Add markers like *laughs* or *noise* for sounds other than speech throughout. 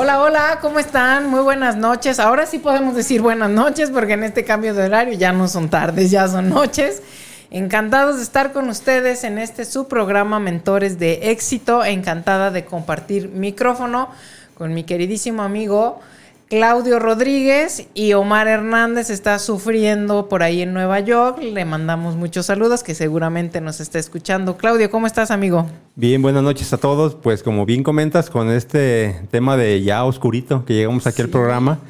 Hola, hola, ¿cómo están? Muy buenas noches. Ahora sí podemos decir buenas noches porque en este cambio de horario ya no son tardes, ya son noches. Encantados de estar con ustedes en este su programa Mentores de Éxito. Encantada de compartir micrófono con mi queridísimo amigo Claudio Rodríguez y Omar Hernández está sufriendo por ahí en Nueva York. Le mandamos muchos saludos que seguramente nos está escuchando. Claudio, ¿cómo estás, amigo? Bien, buenas noches a todos. Pues como bien comentas con este tema de ya oscurito que llegamos aquí al programa,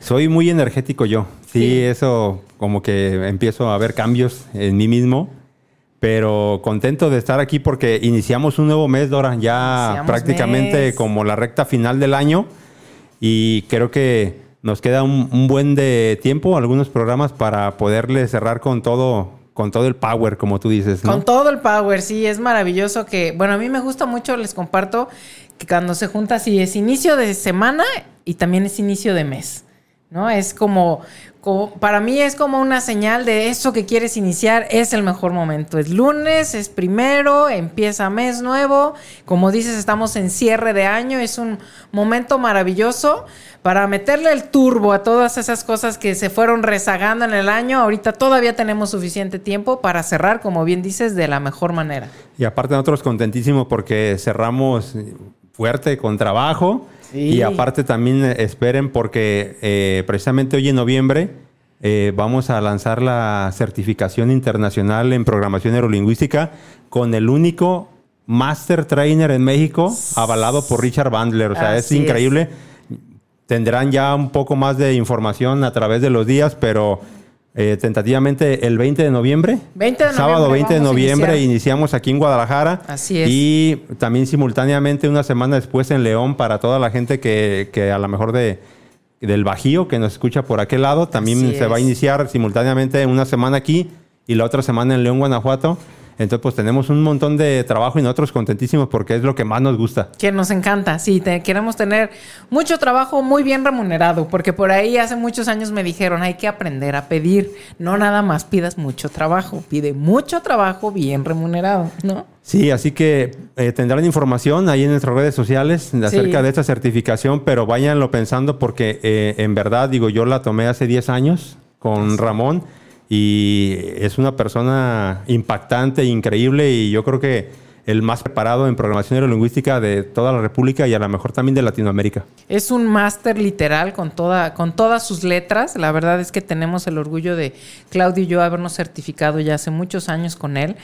soy muy energético yo. Sí, sí, eso como que empiezo a ver cambios en mí mismo. Pero contento de estar aquí porque iniciamos un nuevo mes, Dora, ya iniciamos prácticamente mes. como la recta final del año y creo que nos queda un, buen de tiempo, algunos programas para poderle cerrar con todo, con todo el power, como tú dices. Con todo el power, sí, es maravilloso que, bueno, a mí me gusta mucho, les comparto que cuando se junta así es inicio de semana y también es inicio de mes. ¿No? Es como, como, para mí es como una señal de eso que quieres iniciar, es el mejor momento. Es lunes, es primero, empieza mes nuevo. Como dices, estamos en cierre de año, es un momento maravilloso para meterle el turbo a todas esas cosas que se fueron rezagando en el año. Ahorita todavía tenemos suficiente tiempo para cerrar, como bien dices, de la mejor manera. Y aparte nosotros contentísimos porque cerramos fuerte con trabajo. Sí. Y aparte también esperen porque eh, precisamente hoy en noviembre eh, vamos a lanzar la certificación internacional en programación neurolingüística con el único Master Trainer en México avalado por Richard Bandler. O sea, Así es increíble. Es. Tendrán ya un poco más de información a través de los días, pero eh, tentativamente el 20 de noviembre. 20 de sábado 20 de noviembre iniciamos aquí en Guadalajara. Así es. Y también simultáneamente una semana después en León para toda la gente que, que a lo mejor de, del Bajío que nos escucha por aquel lado. También Así se es. va a iniciar simultáneamente una semana aquí y la otra semana en León, Guanajuato. Entonces, pues tenemos un montón de trabajo y nosotros contentísimos porque es lo que más nos gusta. Que nos encanta, sí, te, queremos tener mucho trabajo muy bien remunerado, porque por ahí hace muchos años me dijeron, hay que aprender a pedir, no nada más pidas mucho trabajo, pide mucho trabajo bien remunerado, ¿no? Sí, así que eh, tendrán información ahí en nuestras redes sociales acerca Sí. de esta certificación, pero váyanlo pensando porque eh, en verdad, digo, yo la tomé hace 10 años con Ramón y es una persona impactante, increíble y yo creo que el más preparado en programación neurolingüística de toda la República y a lo mejor también de Latinoamérica. Es un máster literal con, toda, con todas sus letras. La verdad es que tenemos el orgullo de Claudio y yo habernos certificado ya hace muchos años con él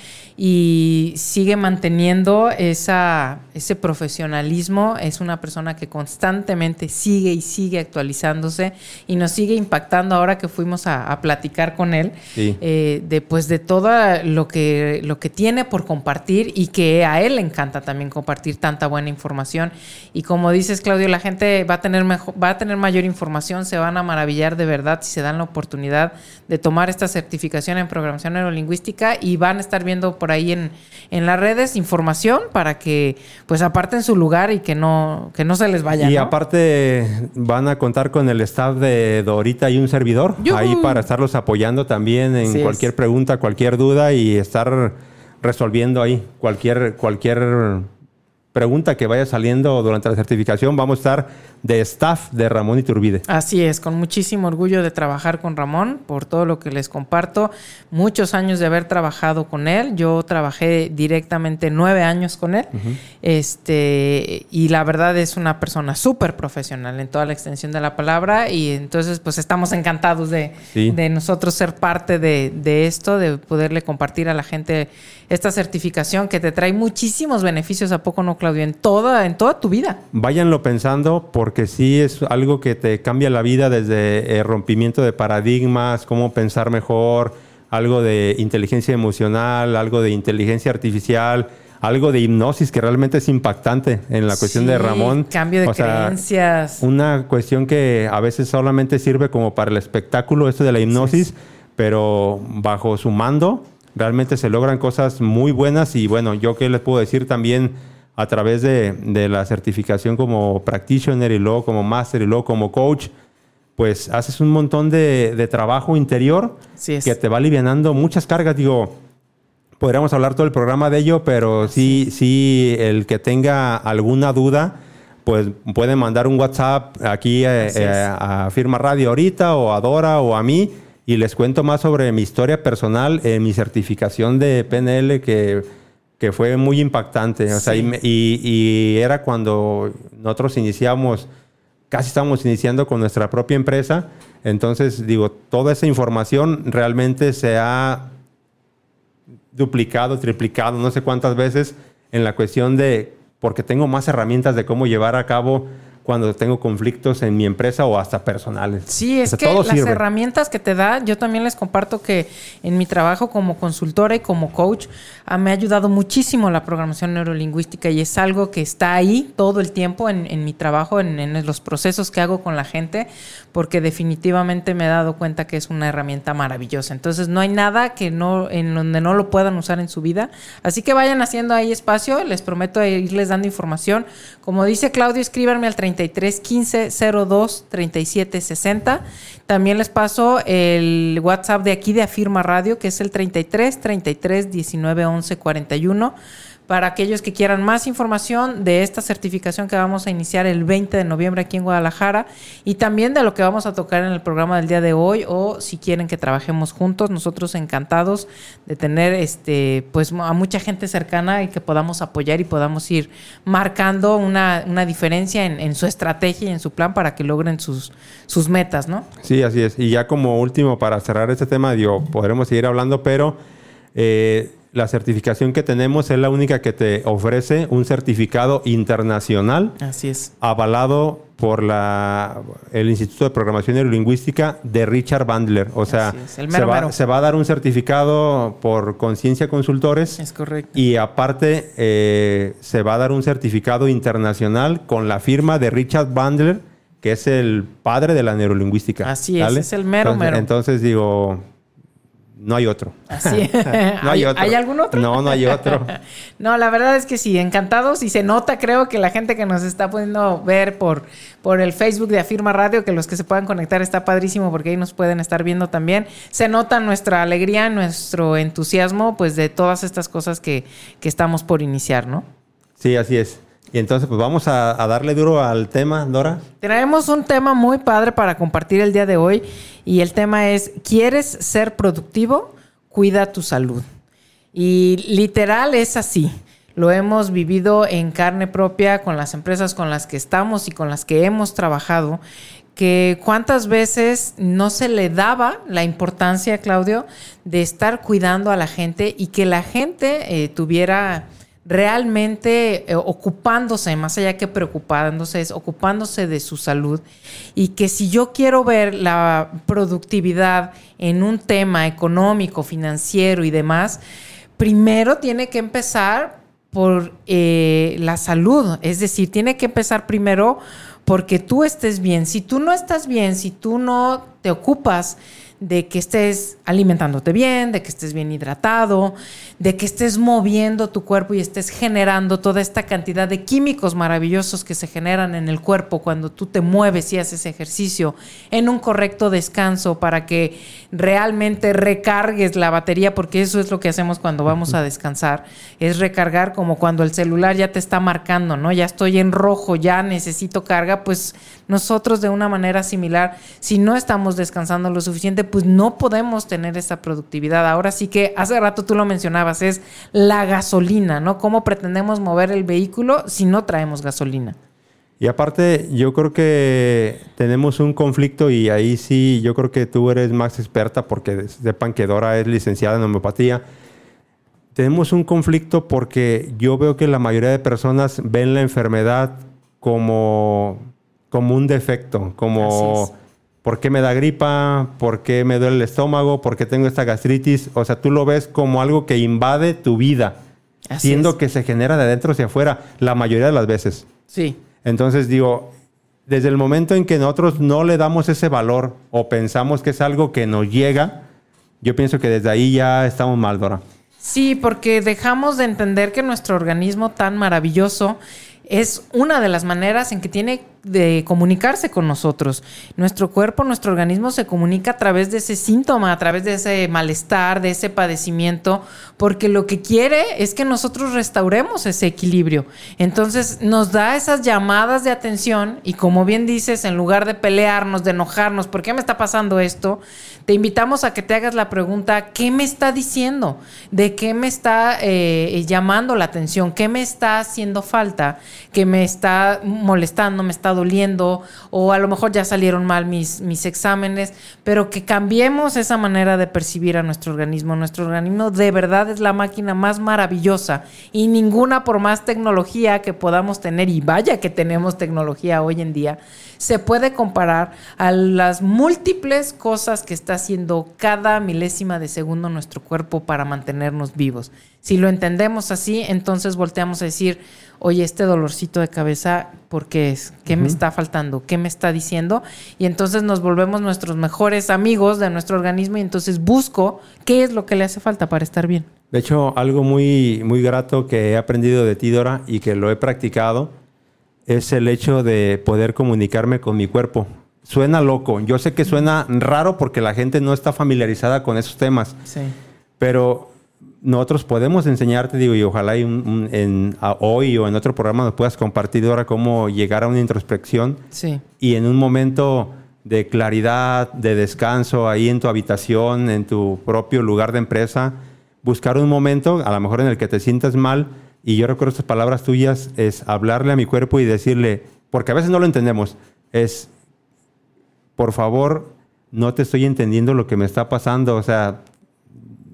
y sigue manteniendo esa, ese profesionalismo. Es una persona que constantemente sigue y sigue actualizándose y nos sigue impactando ahora que fuimos a, a platicar con él Sí. eh, de, pues, de todo lo que, lo que tiene por compartir y que a él le encanta también compartir tanta buena información. Y como dices, Claudio, la gente va a tener mejor, va a tener mayor información, se van a maravillar de verdad si se dan la oportunidad de tomar esta certificación en programación neurolingüística y van a estar viendo por ahí en, en las redes información para que pues aparten su lugar y que no, que no se les vaya. Y ¿no? aparte van a contar con el staff de Dorita y un servidor ahí para estarlos apoyando también en Así es. cualquier pregunta, cualquier duda y estar resolviendo ahí cualquier cualquier pregunta que vaya saliendo durante la certificación. Vamos a estar de staff de Ramón Iturbide. Así es, con muchísimo orgullo de trabajar con Ramón por todo lo que les comparto. Muchos años de haber trabajado con él. Yo trabajé directamente nueve años con él. Este, y la verdad es una persona súper profesional en toda la extensión de la palabra. Y entonces, pues estamos encantados de, Sí. de nosotros ser parte de, de esto, de poderle compartir a la gente esta certificación que te trae muchísimos beneficios, ¿a poco no, Claudio? En toda, en toda tu vida. Váyanlo pensando porque sí es algo que te cambia la vida desde el rompimiento de paradigmas, cómo pensar mejor, algo de inteligencia emocional, algo de inteligencia artificial, algo de hipnosis que realmente es impactante en la cuestión de Ramón. Cambio de O sea, creencias. Una cuestión que a veces solamente sirve como para el espectáculo, esto de la hipnosis, pero bajo su mando realmente se logran cosas muy buenas y bueno, yo qué les puedo decir también a través de, de la certificación como practitioner y luego como master y luego como coach, pues haces un montón de, de trabajo interior es. que te va alivianando muchas cargas. Digo, podríamos hablar todo el programa de ello, pero sí, sí, el que tenga alguna duda, pues pueden mandar un WhatsApp aquí eh, eh, a Firma Radio ahorita o a Dora o a mí y les cuento más sobre mi historia personal, eh, mi certificación de PNL que, que fue muy impactante. O sea, y- y era cuando nosotros iniciamos, casi estábamos iniciando con nuestra propia empresa. Entonces, digo, toda esa información realmente se ha duplicado, triplicado, no sé cuántas veces en la cuestión de, porque tengo más herramientas de cómo llevar a cabo cuando tengo conflictos en mi empresa o hasta personales. Sí, O es sea, que las sirve. herramientas que te da, yo también les comparto que en mi trabajo como consultora y como coach, ah, me ha ayudado muchísimo la programación neurolingüística y es algo que está ahí todo el tiempo en, en mi trabajo, en, en los procesos que hago con la gente, porque definitivamente me he dado cuenta que es una herramienta maravillosa. Entonces no hay nada que no, en donde no lo puedan usar en su vida. Así que vayan haciendo ahí espacio, les prometo irles dando información. Como dice Claudio, escríbanme al 33 15 02 37 60. También les paso el WhatsApp de aquí de Afirma Radio, que es el 33 33 19 11 41. Para aquellos que quieran más información de esta certificación que vamos a iniciar el 20 de noviembre aquí en Guadalajara y también de lo que vamos a tocar en el programa del día de hoy o si quieren que trabajemos juntos, nosotros encantados de tener este pues a mucha gente cercana y que podamos apoyar y podamos ir marcando una, una diferencia en, su estrategia y en su plan para que logren sus, sus metas, ¿no? Sí, así es. Y ya como último, para cerrar este tema, digo, podremos seguir hablando, pero eh, la certificación que tenemos es la única que te ofrece un certificado internacional Así es. avalado por la, el Instituto de Programación Neurolingüística de Richard Bandler. O sea, se, va, se va a dar un certificado por Conciencia Consultores. Es correcto. Y aparte, eh, se va a dar un certificado internacional con la firma de Richard Bandler, que es el padre de la neurolingüística. Así es, es el mero, entonces, mero. Entonces digo, no hay otro. Así *laughs* no hay, otro. ¿Hay algún otro? No, no hay otro. *laughs* No, la verdad es que sí, encantados y se nota, creo que la gente que nos está pudiendo ver por, por el Facebook de Afirma Radio, que los que se puedan conectar está padrísimo porque ahí nos pueden estar viendo también. Se nota nuestra alegría, nuestro entusiasmo, pues de todas estas cosas que, que estamos por iniciar, ¿no? Sí, así es. Y entonces, pues vamos a, darle duro al tema, Dora. Traemos un tema muy padre para compartir el día de hoy y el tema es, ¿quieres ser productivo? Cuida tu salud. Y literal es así. Lo hemos vivido en carne propia con las empresas con las que estamos y con las que hemos trabajado, que cuántas veces no se le daba la importancia, Claudio, de estar cuidando a la gente y que la gente eh, tuviera realmente eh, ocupándose, más allá que preocupándose, es ocupándose de su salud. Y que si yo quiero ver la productividad en un tema económico, financiero y demás, primero tiene que empezar por eh, la salud. Es decir, tiene que empezar primero porque tú estés bien. Si tú no estás bien, si tú no te ocupas de que estés alimentándote bien, de que estés bien hidratado, de que estés moviendo tu cuerpo y estés generando toda esta cantidad de químicos maravillosos que se generan en el cuerpo cuando tú te mueves y haces ejercicio en un correcto descanso para que realmente recargues la batería, porque eso es lo que hacemos cuando vamos a descansar, es recargar como cuando el celular ya te está marcando, ¿no? Ya estoy en rojo, ya necesito carga, pues nosotros de una manera similar, si no estamos descansando lo suficiente, pues no podemos tener esa productividad. Ahora sí que hace rato tú lo mencionabas, es la gasolina, ¿no? ¿Cómo pretendemos mover el vehículo si no traemos gasolina? Y aparte, yo creo que tenemos un conflicto y ahí sí, yo creo que tú eres más experta porque sepan que Dora es licenciada en homeopatía. Tenemos un conflicto porque yo veo que la mayoría de personas ven la enfermedad como, como un defecto, como. ¿por qué me da gripa? ¿Por qué me duele el estómago? ¿Por qué tengo esta gastritis? O sea, tú lo ves como algo que invade tu vida, Así siendo es. que se genera de adentro hacia afuera la mayoría de las veces. Sí. Entonces digo, desde el momento en que nosotros no le damos ese valor o pensamos que es algo que nos llega, yo pienso que desde ahí ya estamos mal, Dora. Sí, porque dejamos de entender que nuestro organismo tan maravilloso es una de las maneras en que tiene de comunicarse con nosotros. Nuestro cuerpo, nuestro organismo se comunica a través de ese síntoma, a través de ese malestar, de ese padecimiento, porque lo que quiere es que nosotros restauremos ese equilibrio. Entonces nos da esas llamadas de atención y como bien dices, en lugar de pelearnos, de enojarnos, ¿por qué me está pasando esto? Te invitamos a que te hagas la pregunta, ¿qué me está diciendo? ¿De qué me está eh, llamando la atención? ¿Qué me está haciendo falta? ¿Qué me está molestando? ¿Me está doliendo? O a lo mejor ya salieron mal mis, mis exámenes, pero que cambiemos esa manera de percibir a nuestro organismo. Nuestro organismo de verdad es la máquina más maravillosa y ninguna por más tecnología que podamos tener, y vaya que tenemos tecnología hoy en día, se puede comparar a las múltiples cosas que está haciendo cada milésima de segundo nuestro cuerpo para mantenernos vivos. Si lo entendemos así, entonces volteamos a decir, oye, este dolorcito de cabeza, ¿por qué es? ¿Qué me está faltando? ¿Qué me está diciendo? Y entonces nos volvemos nuestros mejores amigos de nuestro organismo y entonces busco qué es lo que le hace falta para estar bien. De hecho, algo muy, muy grato que he aprendido de ti, Dora, y que lo he practicado, es el hecho de poder comunicarme con mi cuerpo. Suena loco, yo sé que suena raro porque la gente no está familiarizada con esos temas, Sí. pero nosotros podemos enseñarte, digo, y ojalá y un- un- en, hoy o en otro programa nos puedas compartir ahora cómo llegar a una introspección Sí. y en un momento de claridad, de descanso ahí en tu habitación, en tu propio lugar de empresa, buscar un momento, a lo mejor en el que te sientas mal, y yo recuerdo estas palabras tuyas, es hablarle a mi cuerpo y decirle, porque a veces no lo entendemos, es, por favor, no te estoy entendiendo lo que me está pasando, o sea,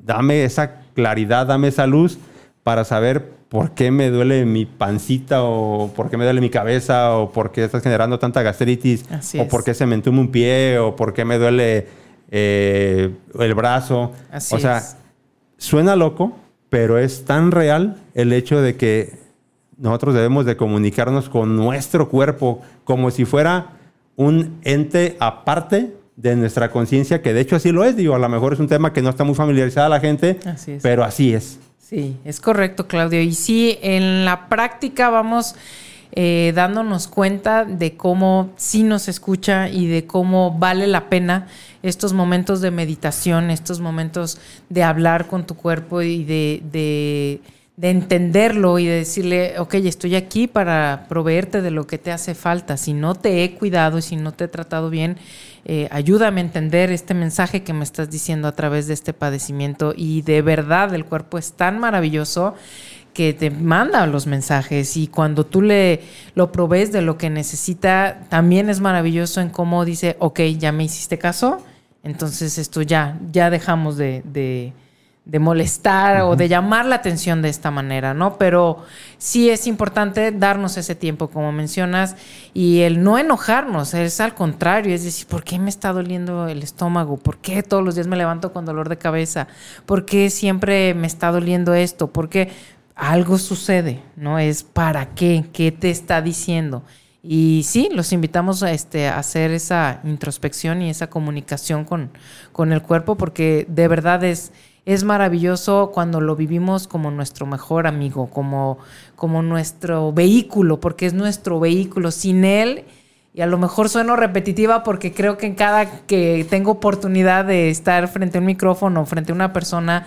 dame esa claridad, dame esa luz para saber por qué me duele mi pancita o por qué me duele mi cabeza o por qué estás generando tanta gastritis Así o es. por qué se me entume un pie o por qué me duele eh, el brazo. Así o sea, es. suena loco, pero es tan real el hecho de que nosotros debemos de comunicarnos con nuestro cuerpo como si fuera un ente aparte de nuestra conciencia, que de hecho así lo es, digo, a lo mejor es un tema que no está muy familiarizada la gente, Así es. pero así es. Sí, es correcto, Claudio. Y sí, en la práctica vamos eh, dándonos cuenta de cómo sí nos escucha y de cómo vale la pena estos momentos de meditación, estos momentos de hablar con tu cuerpo y de, de, de entenderlo y de decirle, ok, estoy aquí para proveerte de lo que te hace falta. Si no te he cuidado y si no te he tratado bien, eh, ayúdame a entender este mensaje que me estás diciendo a través de este padecimiento. Y de verdad, el cuerpo es tan maravilloso que te manda los mensajes y cuando tú le lo provees de lo que necesita, también es maravilloso en cómo dice, ok, ya me hiciste caso, entonces esto ya, ya dejamos de, de, de molestar o de llamar la atención de esta manera, ¿no? Pero sí es importante darnos ese tiempo, como mencionas, y el no enojarnos, es al contrario, es decir, ¿por qué me está doliendo el estómago? ¿Por qué todos los días me levanto con dolor de cabeza? ¿Por qué siempre me está doliendo esto? ¿Por qué algo sucede? ¿No? Es para qué, qué te está diciendo. Y sí, los invitamos a, este, a hacer esa introspección y esa comunicación con, con el cuerpo, porque de verdad es, es maravilloso cuando lo vivimos como nuestro mejor amigo, como, como nuestro vehículo, porque es nuestro vehículo. Sin él, y a lo mejor sueno repetitiva porque creo que en cada que tengo oportunidad de estar frente a un micrófono, frente a una persona,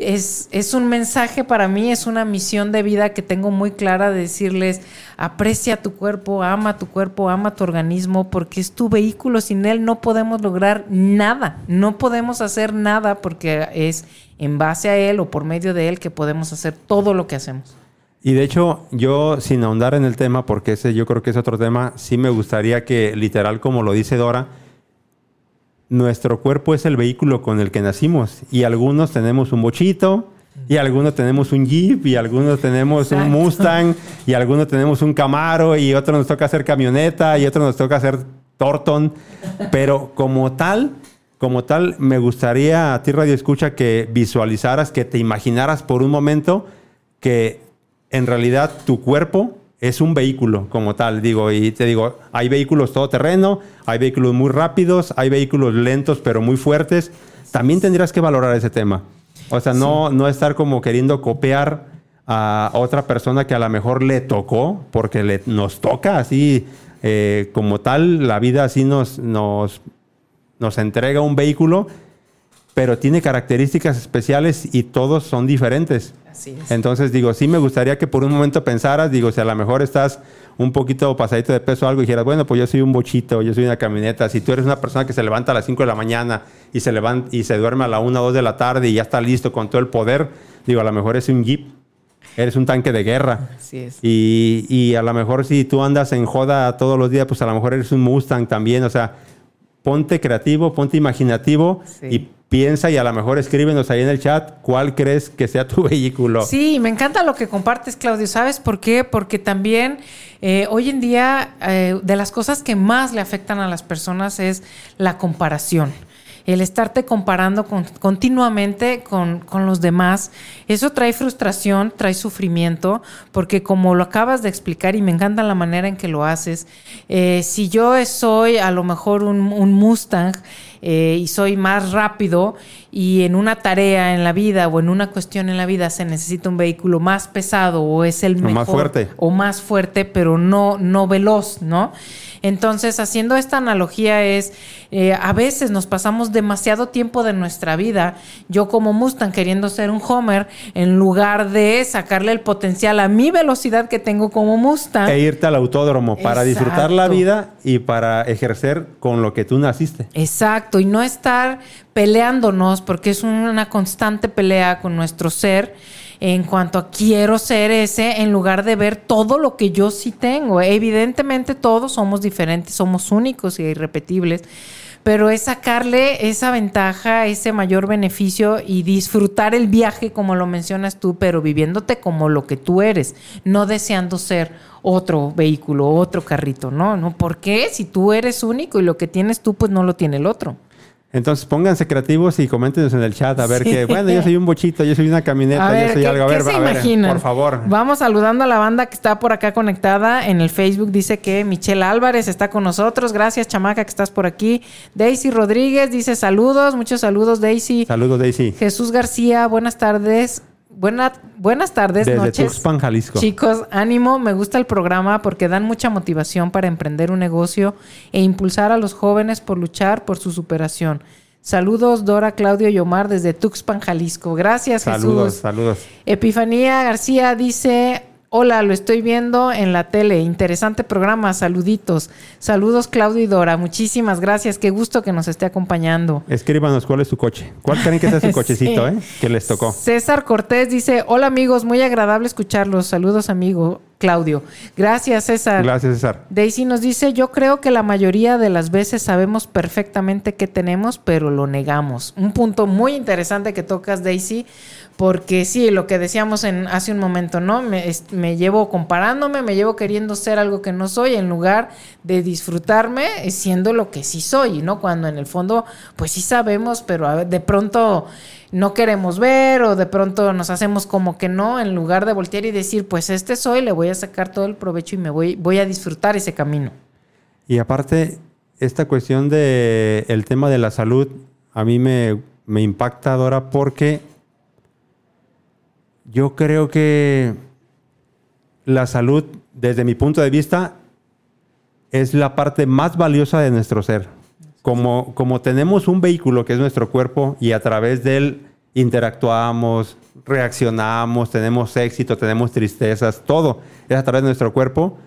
es, es, un mensaje para mí, es una misión de vida que tengo muy clara de decirles, aprecia tu cuerpo, ama tu cuerpo, ama tu organismo, porque es tu vehículo, sin él no podemos lograr nada, no podemos hacer nada porque es en base a él o por medio de él que podemos hacer todo lo que hacemos. Y de hecho, yo sin ahondar en el tema, porque ese yo creo que es otro tema, sí me gustaría que literal, como lo dice Dora, nuestro cuerpo es el vehículo con el que nacimos y algunos tenemos un bochito y algunos tenemos un Jeep y algunos tenemos Exacto. un Mustang y algunos tenemos un Camaro y otros nos toca hacer camioneta y otros nos toca hacer Torton, pero como tal, como tal me gustaría a ti Radio Escucha que visualizaras, que te imaginaras por un momento que en realidad tu cuerpo es un vehículo como tal, digo, y te digo, hay vehículos todoterreno, hay vehículos muy rápidos, hay vehículos lentos pero muy fuertes. También tendrías que valorar ese tema. O sea, no, no estar como queriendo copiar a otra persona que a lo mejor le tocó, porque le, nos toca así eh, como tal, la vida así nos, nos, nos entrega un vehículo, pero tiene características especiales y todos son diferentes. Así es. Entonces, digo, sí me gustaría que por un momento pensaras, digo, si a lo mejor estás un poquito pasadito de peso o algo y dijeras, bueno, pues yo soy un bochito, yo soy una camioneta. Si tú eres una persona que se levanta a las 5 de la mañana y se, levanta, y se duerme a la 1 o 2 de la tarde y ya está listo con todo el poder, digo, a lo mejor es un jeep, eres un tanque de guerra. Así es. Y, y a lo mejor si tú andas en joda todos los días, pues a lo mejor eres un Mustang también. O sea, ponte creativo, ponte imaginativo Sí. y piensa y a lo mejor escríbenos ahí en el chat cuál crees que sea tu *laughs* vehículo. Sí, me encanta lo que compartes, Claudio. ¿Sabes por qué? Porque también eh, hoy en día eh, de las cosas que más le afectan a las personas es la comparación. El estarte comparando con- continuamente con, con los demás, eso trae frustración, trae sufrimiento, porque como lo acabas de explicar y me encanta la manera en que lo haces, eh, si yo soy a lo mejor un Mustang eh, y soy más rápido y en una tarea en la vida o en una cuestión en la vida se necesita un vehículo más pesado o es el O mejor más fuerte. o más fuerte, pero no, no veloz, ¿no? Entonces, haciendo esta analogía es, eh, a veces nos pasamos demasiado tiempo de nuestra vida, yo como Mustang queriendo ser un Homer, en lugar de sacarle el potencial a mi velocidad que tengo como Mustang. E irte al autódromo para disfrutar la vida y para ejercer con lo que tú naciste. Exacto, y no estar peleándonos, porque es una constante pelea con nuestro ser en cuanto a quiero ser ese, en lugar de ver todo lo que yo sí tengo. Evidentemente todos somos diferentes, somos únicos y irrepetibles, pero es sacarle esa ventaja, ese mayor beneficio y disfrutar el viaje como lo mencionas tú, pero viviéndote como lo que tú eres, no deseando ser otro vehículo, otro carrito, ¿no? ¿No? ¿Por qué? Si tú eres único y lo que tienes tú, pues no lo tiene el otro. Entonces pónganse creativos y coméntenos en el chat a ver Sí. que, bueno, yo soy un bochito, yo soy una camioneta, A ver, yo soy ¿qué, algo. A qué ver, se a ver, imaginan? por favor. Vamos saludando a la banda que está por acá conectada. En el Facebook dice que Michelle Álvarez está con nosotros. Gracias, chamaca, que estás por aquí. Daisy Rodríguez dice saludos, muchos saludos, Daisy. Saludos, Daisy. Jesús García, buenas tardes. Buena, buenas tardes, Desde noches. Tuxpan, Jalisco. Chicos, ánimo, me gusta el programa porque dan mucha motivación para emprender un negocio e impulsar a los jóvenes por luchar por su superación. Saludos, Dora, Claudio y Omar desde Tuxpan, Jalisco. Gracias, Saludos, Jesús. saludos. Epifanía García dice, hola, lo estoy viendo en la tele. Interesante programa, saluditos. Saludos, Claudio y Dora. Muchísimas gracias. Qué gusto que nos esté acompañando. Escríbanos cuál es su coche. ¿Cuál creen que sea su *laughs* cochecito, Sí. eh? Que les tocó. César Cortés dice, hola amigos, muy agradable escucharlos. Saludos amigo Claudio. Gracias César. Gracias, César. Daisy nos dice, yo creo que la mayoría de las veces sabemos perfectamente qué tenemos, pero lo negamos. Un punto muy interesante que tocas, Daisy, porque sí, lo que decíamos en, hace un momento, ¿no? Me, me llevo comparándome, me llevo queriendo ser algo que no soy, en lugar de disfrutarme siendo lo que sí soy, ¿no? Cuando en el fondo, pues sí sabemos, pero de pronto no queremos ver o de pronto nos hacemos como que no, en lugar de voltear y decir, pues este soy, le voy a sacar todo el provecho y me voy, voy a disfrutar ese camino. Y aparte, esta cuestión de el tema de la salud, a mí me, me impacta, Dora, porque yo creo que la salud, desde mi punto de vista, es la parte más valiosa de nuestro ser. Como, como tenemos un vehículo que es nuestro cuerpo y a través de él interactuamos, reaccionamos, tenemos éxito, tenemos tristezas, todo es a través de nuestro cuerpo,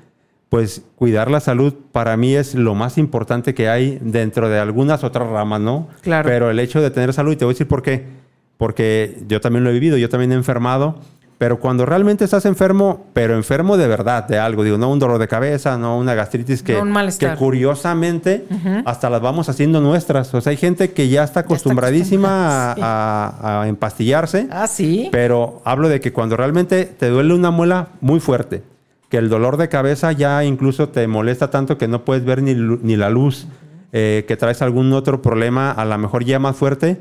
pues cuidar la salud para mí es lo más importante que hay dentro de algunas otras ramas, ¿no? Claro. Pero el hecho de tener salud, y te voy a decir por qué. Porque yo también lo he vivido, yo también he enfermado, pero cuando realmente estás enfermo, pero enfermo de verdad, de algo, digo, no un dolor de cabeza, no una gastritis que, No un que curiosamente hasta las vamos haciendo nuestras. O sea, hay gente que ya está acostumbradísima a, a- a empastillarse. Ah, sí. Pero hablo de que cuando realmente te duele una muela muy fuerte, que el dolor de cabeza ya incluso te molesta tanto que no puedes ver ni, ni la luz, eh, que traes algún otro problema, a lo mejor ya más fuerte,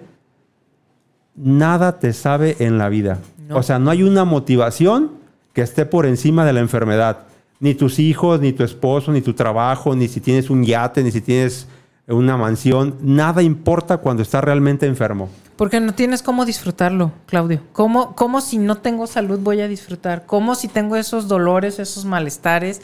nada te sabe en la vida. No. O sea, no hay una motivación que esté por encima de la enfermedad. Ni tus hijos, ni tu esposo, ni tu trabajo, ni si tienes un yate, ni si tienes una mansión. Nada importa cuando estás realmente enfermo. Porque no tienes cómo disfrutarlo, Claudio. ¿Cómo, ¿Cómo si no tengo salud voy a disfrutar? ¿Cómo si tengo esos dolores, esos malestares?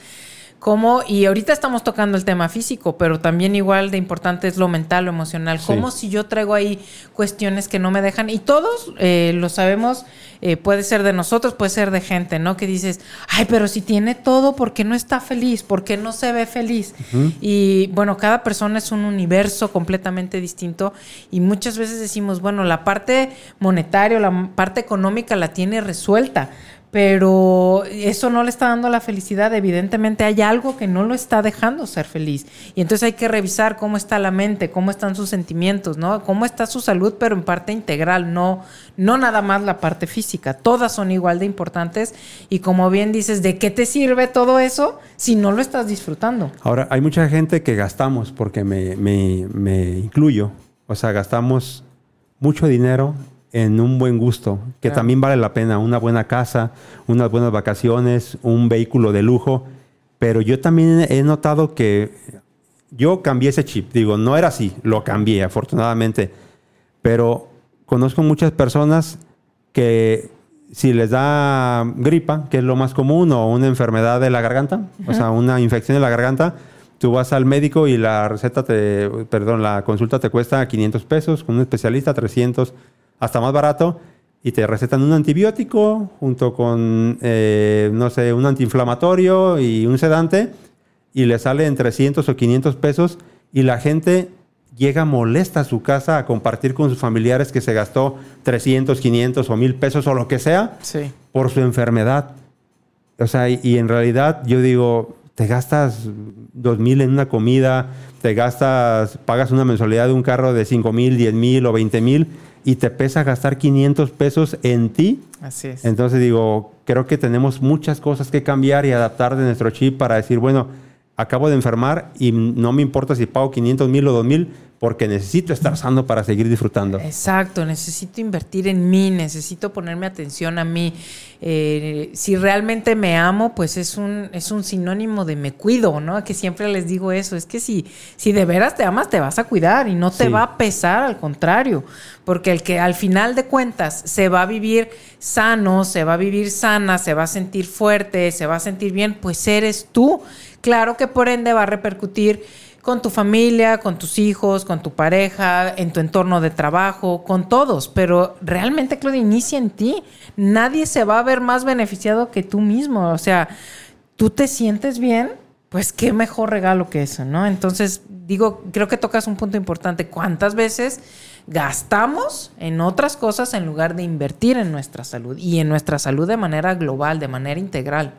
Cómo, y ahorita estamos tocando el tema físico, pero también igual de importante es lo mental, lo emocional, cómo si yo traigo ahí cuestiones que no me dejan, y todos eh, lo sabemos, eh, puede ser de nosotros, puede ser de gente, ¿no? Que dices, ay, pero si tiene todo, ¿por qué no está feliz? ¿Por qué no se ve feliz? Y bueno, cada persona es un universo completamente distinto y muchas veces decimos, bueno, la parte monetaria, la parte económica la tiene resuelta, pero eso no le está dando la felicidad. Evidentemente hay algo que no lo está dejando ser feliz. Y entonces hay que revisar cómo está la mente, cómo están sus sentimientos, ¿no? Cómo está su salud, pero en parte integral, no, no nada más la parte física. Todas son igual de importantes. Y como bien dices, ¿de qué te sirve todo eso si no lo estás disfrutando? Ahora, hay mucha gente que gastamos, porque me, me, me incluyo. O sea, gastamos mucho dinero en un buen gusto, que también vale la pena, una buena casa, unas buenas vacaciones, un vehículo de lujo, pero yo también he notado que yo cambié ese chip, digo, no era así, lo cambié afortunadamente, pero conozco muchas personas que si les da gripa, que es lo más común, o una enfermedad de la garganta, o sea, una infección de la garganta, tú vas al médico y la receta te, perdón, la consulta te cuesta 500 pesos, con un especialista 300 hasta más barato y te recetan un antibiótico junto con, eh, no sé, un antiinflamatorio y un sedante y le sale en 300 o 500 pesos y la gente llega molesta a su casa a compartir con sus familiares que se gastó 300, 500 o 1000 pesos o lo que sea por su enfermedad. O sea, y, y, en realidad yo digo, te gastas 2000 en una comida, te gastas, pagas una mensualidad de un carro de 5000, 10000 o 20000 y te pesa gastar 500 pesos en ti. Así es. Entonces digo, creo que tenemos muchas cosas que cambiar y adaptar de nuestro chip para decir, bueno, acabo de enfermar y no me importa si pago 500 mil o 2 mil, porque necesito estar sano para seguir disfrutando. Exacto, necesito invertir en mí, necesito ponerme atención a mí. Eh, si realmente me amo, pues es un, es un sinónimo de me cuido, ¿no? Que siempre les digo eso, es que si, si de veras te amas, te vas a cuidar y no te va a pesar, al contrario, porque el que al final de cuentas se va a vivir sano, se va a vivir sana, se va a sentir fuerte, se va a sentir bien, pues eres tú. Claro que por ende va a repercutir con tu familia, con tus hijos, con tu pareja, en tu entorno de trabajo, con todos. Pero realmente, Claudia, inicia en ti. Nadie se va a ver más beneficiado que tú mismo. O sea, tú te sientes bien, pues qué mejor regalo que eso, ¿no? Entonces, digo, creo que tocas un punto importante. ¿Cuántas veces gastamos en otras cosas en lugar de invertir en nuestra salud y en nuestra salud de manera global, de manera integral?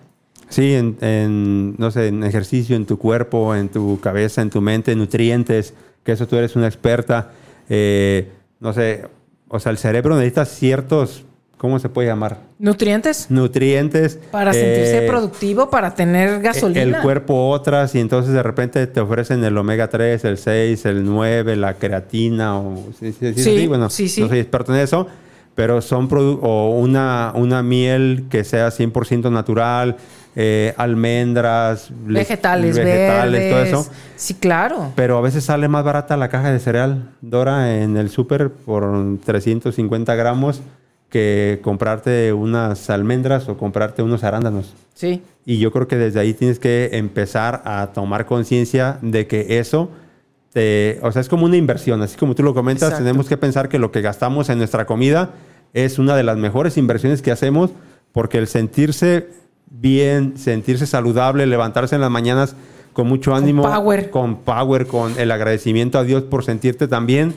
Sí, en, no sé, en ejercicio, en tu cuerpo, en tu cabeza, en tu mente, nutrientes, que eso tú eres una experta. Eh, no sé, o sea, el cerebro necesita ciertos, ¿cómo se puede llamar? Nutrientes. Nutrientes. Para sentirse eh, productivo, para tener gasolina. El cuerpo otras y entonces de repente te ofrecen el omega 3, el 6, el 9, la creatina o... Sí, sí, sí, bueno, sí, sí. no soy experto en eso, pero son o una, una miel que sea 100% natural, eh, almendras, vegetales, vegetales todo eso. Sí, claro. Pero a veces sale más barata la caja de cereal Dora en el súper por 350 gramos que comprarte unas almendras o comprarte unos arándanos. Sí. Y yo creo que desde ahí tienes que empezar a tomar conciencia de que eso, te, o sea, es como una inversión. Así como tú lo comentas, tenemos que pensar que lo que gastamos en nuestra comida es una de las mejores inversiones que hacemos porque el sentirse bien, sentirse saludable, levantarse en las mañanas con mucho ánimo, con power, con, power, con el agradecimiento a Dios por sentirte tan bien,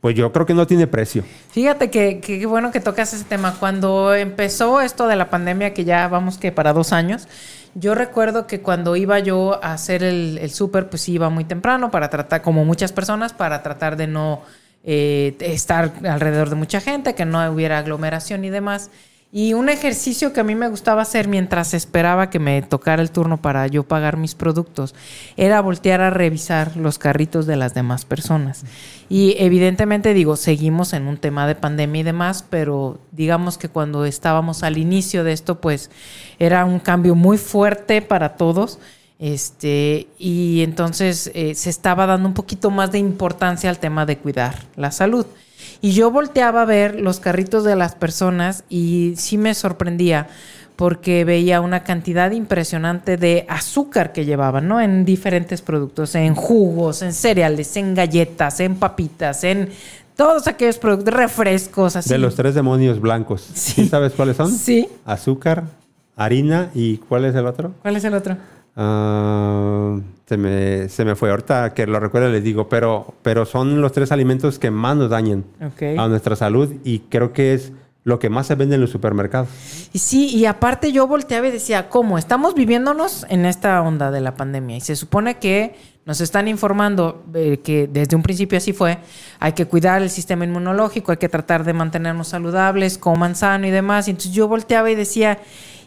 pues yo creo que no tiene precio. Fíjate que, qué bueno que tocas ese tema. Cuando empezó esto de la pandemia, que ya vamos que para dos años, yo recuerdo que cuando iba yo a hacer el, el súper, pues iba muy temprano para tratar, como muchas personas, para tratar de no eh, estar alrededor de mucha gente, que no hubiera aglomeración y demás. Y un ejercicio que a mí me gustaba hacer mientras esperaba que me tocara el turno para yo pagar mis productos era voltear a revisar los carritos de las demás personas. Y evidentemente digo, seguimos en un tema de pandemia y demás, pero digamos que cuando estábamos al inicio de esto, pues era un cambio muy fuerte para todos. Este, y entonces eh, se estaba dando un poquito más de importancia al tema de cuidar la salud. Y yo volteaba a ver los carritos de las personas y sí me sorprendía porque veía una cantidad impresionante de azúcar que llevaban, ¿no? En diferentes productos, en jugos, en cereales, en galletas, en papitas, en todos aquellos productos, refrescos, así. De los tres demonios blancos. Sí. sabes cuáles son? Sí. Azúcar, harina y ¿cuál es el otro? ¿Cuál es el otro? Ah, se, me, se me fue. Ahorita que lo recuerdo les digo, pero, pero son los tres alimentos que más nos dañan a nuestra salud y creo que es lo que más se vende en los supermercados. Y sí, y aparte yo volteaba y decía, ¿cómo? Estamos viviéndonos en esta onda de la pandemia y se supone que nos están informando eh, que desde un principio así fue, hay que cuidar el sistema inmunológico, hay que tratar de mantenernos saludables, coman sano y demás. Y entonces yo volteaba y decía,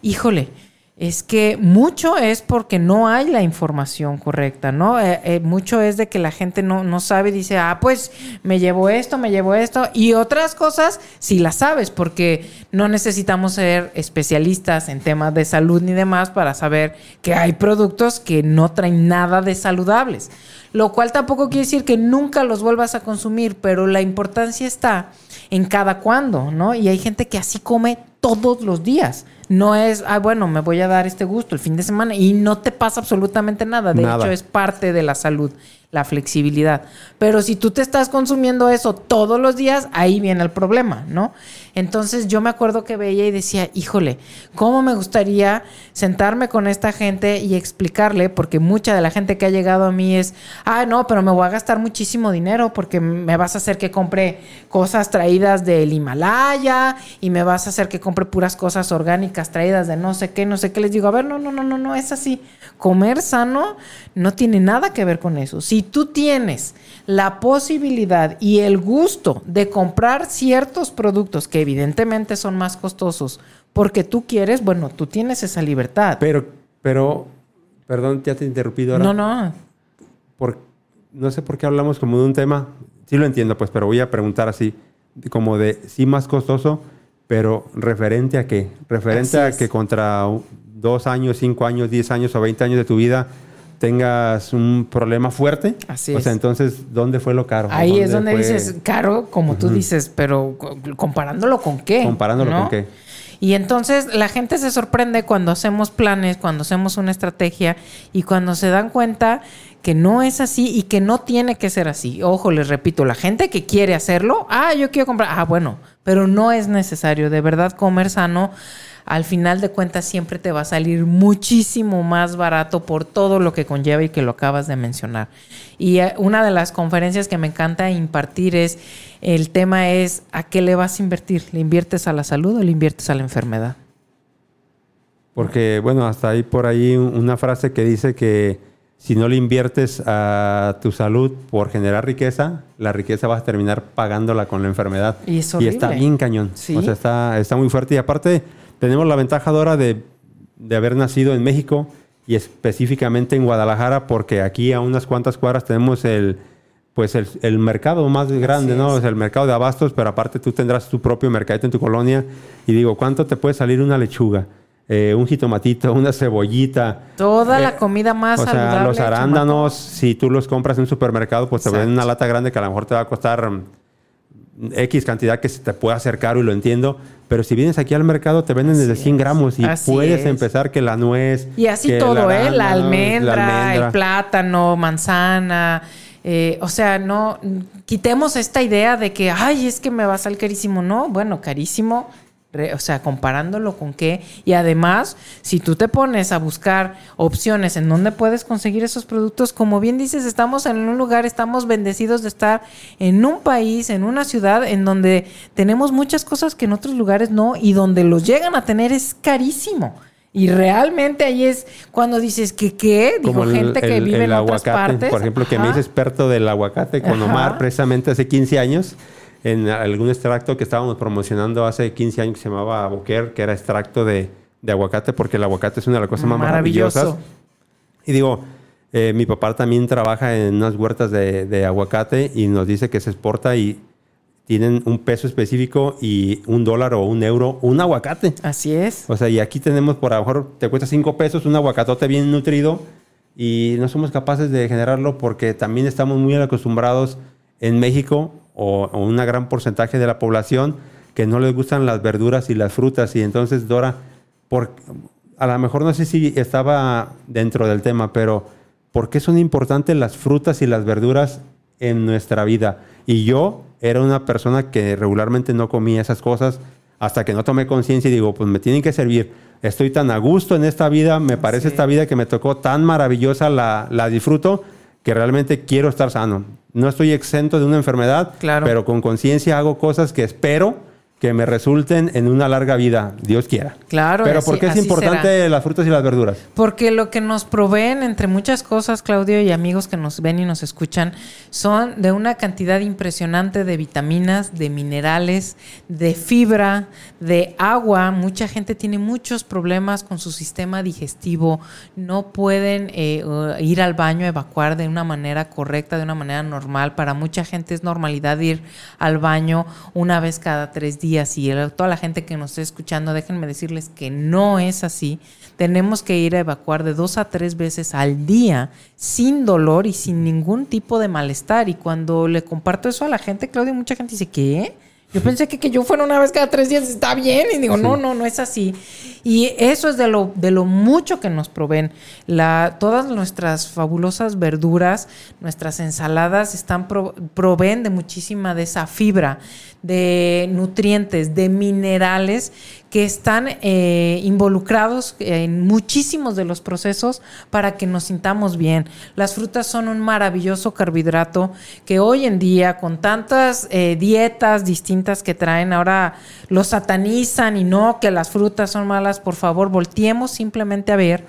híjole, es que mucho es porque no hay la información correcta, ¿no? Eh, eh, mucho es de que la gente no, no sabe, dice, ah, pues me llevo esto, me llevo esto, y otras cosas sí las sabes, porque no necesitamos ser especialistas en temas de salud ni demás para saber que hay productos que no traen nada de saludables. Lo cual tampoco quiere decir que nunca los vuelvas a consumir, pero la importancia está en cada cuándo, ¿no? Y hay gente que así come todos los días. No es, ah, bueno, me voy a dar este gusto el fin de semana y no te pasa absolutamente nada. De Nada. hecho, es parte de la salud, la flexibilidad. Pero si tú te estás consumiendo eso todos los días, ahí viene el problema, ¿no? Entonces yo me acuerdo que veía y decía, híjole, ¿cómo me gustaría sentarme con esta gente y explicarle? Porque mucha de la gente que ha llegado a mí es, ah, no, pero me voy a gastar muchísimo dinero porque me vas a hacer que compre cosas traídas del Himalaya y me vas a hacer que compre puras cosas orgánicas traídas de no sé qué, no sé qué. Les digo, a ver, no, no, no, no, no, es así. Comer sano no tiene nada que ver con eso. Si tú tienes la posibilidad y el gusto de comprar ciertos productos que evidentemente son más costosos porque tú quieres, bueno, tú tienes esa libertad. Pero, pero, perdón, ya te he interrumpido ahora. No, no. por- no sé por qué hablamos como de un tema, sí lo entiendo, pues, pero voy a preguntar así, como de sí más costoso, pero referente a qué? Referente a que contra dos años, cinco años, diez años o veinte años de tu vida tengas un problema fuerte. Así O sea, es. entonces, ¿dónde fue lo caro? Ahí es donde fue- dices caro, como tú dices, pero co- comparándolo con qué. Comparándolo ¿no? con qué. Y entonces la gente se sorprende cuando hacemos planes, cuando hacemos una estrategia y cuando se dan cuenta que no es así y que no tiene que ser así. Ojo, les repito, la gente que quiere hacerlo, ah, yo quiero comprar, ah, bueno, pero no es necesario. De verdad, comer sano, al final de cuentas, siempre te va a salir muchísimo más barato por todo lo que conlleva y que lo acabas de mencionar. Y eh, una de las conferencias que me encanta impartir es, el tema es, ¿a qué le vas a invertir? ¿Le inviertes a la salud o le inviertes a la enfermedad? Porque, bueno, hasta ahí por ahí un- una frase que dice que si no le inviertes a tu salud por generar riqueza, la riqueza vas a terminar pagándola con la enfermedad. Y es está bien cañón. Sí. O sea, está, está muy fuerte. Y aparte, tenemos la ventaja ahora de, de haber nacido en México y específicamente en Guadalajara, porque aquí a unas cuantas cuadras tenemos el pues el, el mercado más grande, Así ¿no? es. El mercado de abastos, pero aparte tú tendrás tu propio mercadito en tu colonia. Y digo, ¿cuánto te puede salir una lechuga? Eh, un jitomatito, una cebollita. Toda Eh, la comida más o sea, saludable. los arándanos, si tú los compras en un supermercado, pues te Exacto. venden una lata grande que a lo mejor te va a costar X cantidad que se te puede hacer caro y lo entiendo. Pero si vienes aquí al mercado, te venden desde Así 100 es. gramos y puedes es. empezar que la nuez. Y así todo, ¿eh? La almendra, la almendra. el plátano, manzana. eh, o sea, no quitemos esta idea de que, ay, es que me va a salir carísimo. No, bueno, carísimo. O sea, comparándolo con qué. Y además, si tú te pones a buscar opciones en donde puedes conseguir esos productos, como bien dices, estamos en un lugar, estamos bendecidos de estar en un país, en una ciudad en donde tenemos muchas cosas que en otros lugares no y donde los llegan a tener es carísimo. Y realmente ahí es cuando dices que qué, digo, Como el- gente que el- vive el en otras aguacate, partes. Por ejemplo, que me hice experto del aguacate con Ajá. Omar precisamente hace 15 años en algún extracto que estábamos promocionando hace 15 años que se llamaba Boquer, que era extracto de, de aguacate, porque el aguacate es una de las cosas más maravillosas. Y digo, eh, mi papá también trabaja en unas huertas de, de aguacate y nos dice que se exporta y tienen un peso específico y un dólar o un euro un aguacate. Así es. O sea, y aquí tenemos, por a lo mejor te cuesta 5 pesos un aguacatote bien nutrido y no somos capaces de generarlo porque también estamos muy acostumbrados en México o, o un gran porcentaje de la población que no les gustan las verduras y las frutas. Y entonces, Dora, por, a lo mejor no sé si estaba dentro del tema, pero ¿por qué son importantes las frutas y las verduras en nuestra vida? Y yo era una persona que regularmente no comía esas cosas hasta que no tomé conciencia y digo, pues me tienen que servir. Estoy tan a gusto en esta vida, me parece esta vida que me tocó tan maravillosa, la, la disfruto, que realmente quiero estar sano. No estoy exento de una enfermedad, Claro. pero con conciencia hago cosas que espero que me resulten en una larga vida, Dios quiera. Claro, Pero así- ¿por qué es importante será. las frutas y las verduras? Porque lo que nos proveen, entre muchas cosas, Claudio y amigos que nos ven y nos escuchan, son de una cantidad impresionante de vitaminas, de minerales, de fibra, de agua. Mucha gente tiene muchos problemas con su sistema digestivo. No pueden eh, ir al baño, evacuar de una manera correcta, de una manera normal. Para mucha gente es normalidad ir al baño una vez cada tres días. Y el- toda la gente que nos esté escuchando, déjenme decirles que no es así. Tenemos que ir a evacuar de dos a tres veces al día sin dolor y sin ningún tipo de malestar. Y cuando le comparto eso a la gente, Claudia, mucha gente dice, ¿qué? Yo pensé que que yo fuera una vez cada tres días está bien. Y digo, no, no, no es así. Y eso es de lo, de lo mucho que nos proveen. La, todas nuestras fabulosas verduras, nuestras ensaladas, están pro- proveen de muchísima de esa fibra, de nutrientes, de minerales que están eh, involucrados en muchísimos de los procesos para que nos sintamos bien. Las frutas son un maravilloso carbohidrato que hoy en día, con tantas eh, dietas distintas que traen, ahora lo satanizan y no que las frutas son malas. Por favor, volteemos simplemente a ver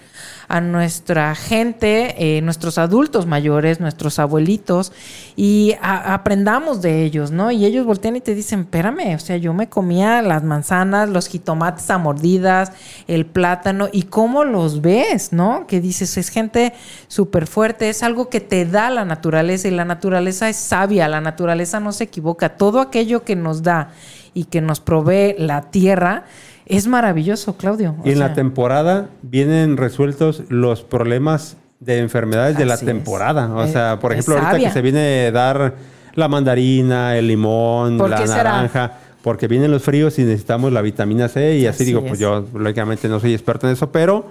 a nuestra gente, eh, nuestros adultos mayores, nuestros abuelitos, y aprendamos de ellos, ¿no? Y ellos voltean y te dicen, espérame, o sea, yo me comía las manzanas, los jitomates a mordidas, el plátano, y cómo los ves, ¿no? Que dices, es gente súper fuerte, es algo que te da la naturaleza, y la naturaleza es sabia, la naturaleza no se equivoca, todo aquello que nos da y que nos provee la tierra, es maravilloso, Claudio. Y en la temporada vienen resueltos los problemas de enfermedades de la es. temporada. O Eh, sea, por ejemplo, ahorita que se viene a dar la mandarina, el limón, ¿Por la será? naranja, porque vienen los fríos y necesitamos la vitamina C y así, Así digo, es. pues yo lógicamente no soy experto en eso, pero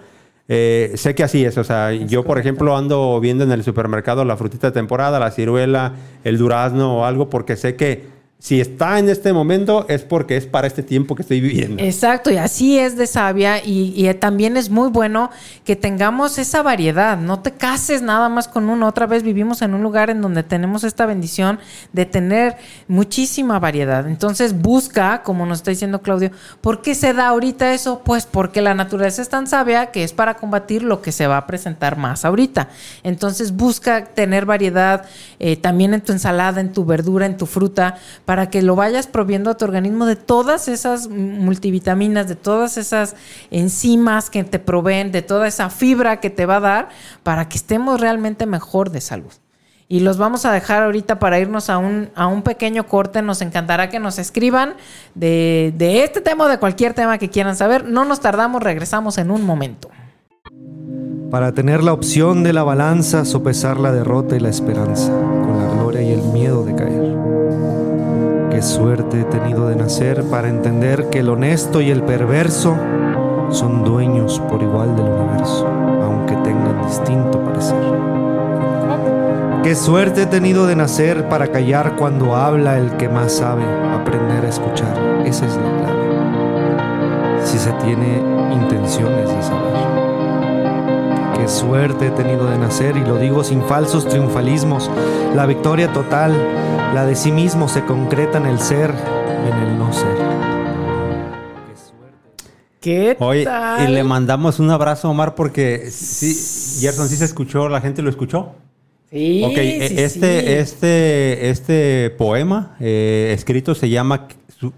eh, sé que así es. O sea, yo, por ejemplo, ando viendo en el supermercado la frutita de temporada, la ciruela, el durazno o algo, porque sé que si está en este momento es porque es para este tiempo que estoy viviendo. Exacto, y así es de sabia y, también es muy bueno que tengamos esa variedad, no te cases nada más con uno, otra vez vivimos en un lugar en donde tenemos esta bendición de tener muchísima variedad, entonces busca, como nos está diciendo Claudio, ¿por qué se da ahorita eso? Pues porque la naturaleza es tan sabia que es para combatir lo que se va a presentar más ahorita, entonces busca tener variedad eh, también en tu ensalada, en tu verdura, en tu fruta, que lo vayas proviendo a tu organismo de todas esas multivitaminas, de todas esas enzimas que te proveen, de toda esa fibra que te va a dar, para que estemos realmente mejor de salud. Y los vamos a dejar ahorita para irnos a un, a un pequeño corte. Nos encantará que nos escriban de, de este tema o de cualquier tema que quieran saber. No nos tardamos, regresamos en un momento. para tener la opción de la balanza, sopesar la derrota y la esperanza, Qué suerte he tenido de nacer para entender que el honesto y el perverso son dueños por igual del universo, aunque tengan distinto parecer. Qué suerte he tenido de nacer para callar cuando habla el que más sabe, aprender a escuchar, esa es la clave. Si se tiene intenciones de saber. Qué suerte he tenido de nacer, y lo digo sin falsos triunfalismos. La victoria total, la de sí mismo, se concreta en el ser y en el no ser. Qué suerte. ¿Qué Oye, tal? y le mandamos un abrazo a Omar porque sí, Gerson sí se escuchó, la gente lo escuchó. Sí, ok, sí, este, sí. este, este poema eh, escrito se llama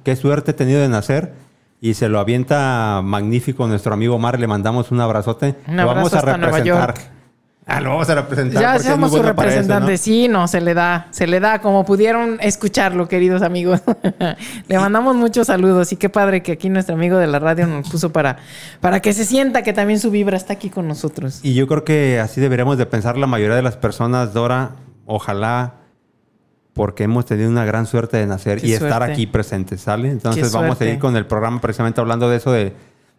Qué suerte he tenido de nacer y se lo avienta magnífico nuestro amigo Omar. Le mandamos un abrazote. Un lo abrazo vamos a hasta Nueva representar. York. Ah, lo vamos a representar. Ya somos su representante. Sí, no, se le da, se le da, como pudieron escucharlo, queridos amigos. *laughs* le mandamos muchos saludos y qué padre que aquí nuestro amigo de la radio nos puso para, para que se sienta que también su vibra está aquí con nosotros. Y yo creo que así deberíamos de pensar la mayoría de las personas, Dora. Ojalá, porque hemos tenido una gran suerte de nacer Qué y estar aquí presentes, ¿sale? Entonces Qué vamos a suerte. ir con el programa precisamente hablando de eso de,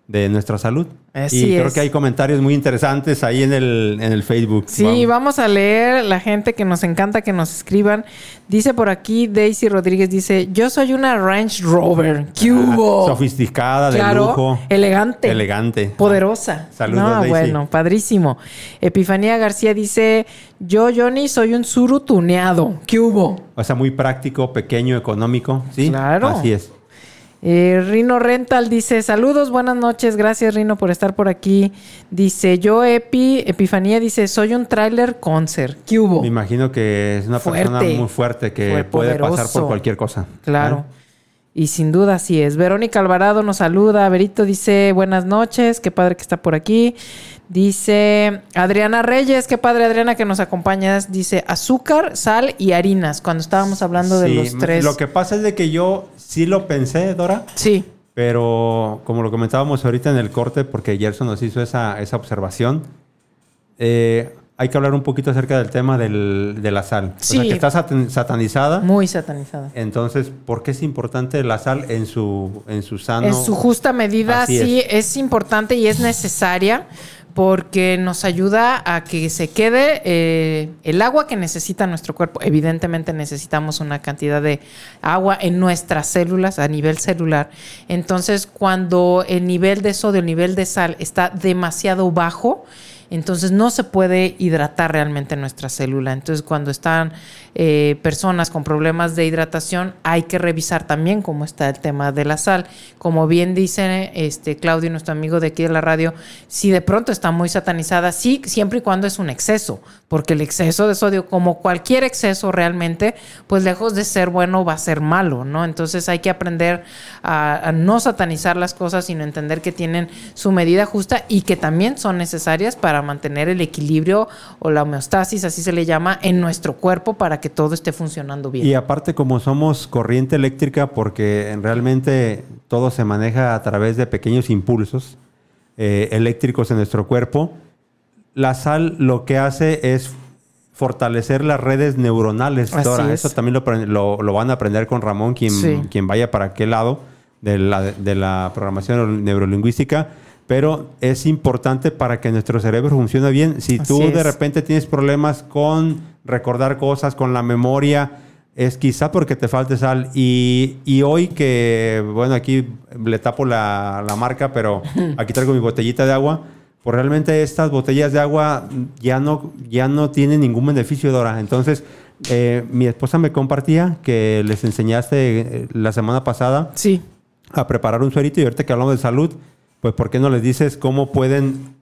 de nuestra salud. Así y creo es. que hay comentarios muy interesantes ahí en el, en el Facebook. Sí, vamos a leer la gente que nos encanta que nos escriban. Dice por aquí Daisy Rodríguez, dice, yo soy una Range Rover. ¿Qué hubo? Ah, Sofisticada, de Claro, lujo. elegante. Elegante. Poderosa. Saludos, No, Daisy. bueno, padrísimo. Epifanía García dice, yo, Johnny, soy un suru tuneado. ¿Qué hubo? O sea, muy práctico, pequeño, económico. Sí, Claro. Así es. Eh, Rino Rental dice, saludos, buenas noches, gracias Rino por estar por aquí. Dice, yo Epi, Epifanía dice, soy un trailer concert. ¿Qué hubo? Me imagino que es una persona muy fuerte que Fue puede pasar por cualquier cosa. Claro. ¿Eh? Y sin duda así es. Verónica Alvarado nos saluda. Verito dice buenas noches. Qué padre que está por aquí. Dice Adriana Reyes. Qué padre Adriana que nos acompañas. Dice azúcar, sal y harinas. Cuando estábamos hablando de los tres. Lo que pasa es de que yo sí lo pensé, Dora, Sí. pero como lo comentábamos ahorita en el corte, porque Gerson nos hizo esa, esa observación, eh, hay que hablar un poquito acerca del tema del- de la sal. O sea, Sí. que está satan- satanizada. Muy satanizada. Entonces, ¿por qué es importante la sal en su, en su sano? En su justa medida, Así sí, es. importante y es necesaria porque nos ayuda a que se quede eh, el agua que necesita nuestro cuerpo. Evidentemente necesitamos una cantidad de agua en nuestras células a nivel celular. Entonces, cuando el nivel de sodio, el nivel de sal está demasiado bajo, entonces no se puede hidratar realmente nuestra célula. Entonces cuando están eh, personas con problemas de hidratación hay que revisar también cómo está el tema de la sal. Como bien dice este Claudio, nuestro amigo de aquí de la radio, si de pronto está muy satanizada, sí, siempre y cuando es un exceso, porque el exceso de sodio, como cualquier exceso realmente, pues lejos de ser bueno va a ser malo, ¿no? Entonces hay que aprender a, no satanizar las cosas, sino entender que tienen su medida justa y que también son necesarias para mantener el equilibrio o la homeostasis, así se le llama, en nuestro cuerpo para que todo esté funcionando bien. Y aparte, como somos corriente eléctrica, porque realmente todo se maneja a través de pequeños impulsos eh, eléctricos en nuestro cuerpo, la sal lo que hace es fortalecer las redes neuronales. Dora. es. Eso también lo, apren- lo- lo van a aprender con Ramón, quien, Sí. quien vaya para aquel lado de la, de la programación neurolingüística. Pero es importante para que nuestro cerebro funcione bien. Si tú de es. repente tienes problemas con recordar cosas, con la memoria, es quizá porque te falte sal. Y, y hoy que, bueno, aquí le tapo la, la marca, pero aquí traigo mi botellita de agua. Pues realmente estas botellas de agua ya no, ya no tienen ningún beneficio, Dora. Entonces, eh, mi esposa me compartía que les enseñaste eh, la semana pasada Sí, a preparar un suerito y ahorita que hablamos de salud, pues ¿por qué no les dices cómo pueden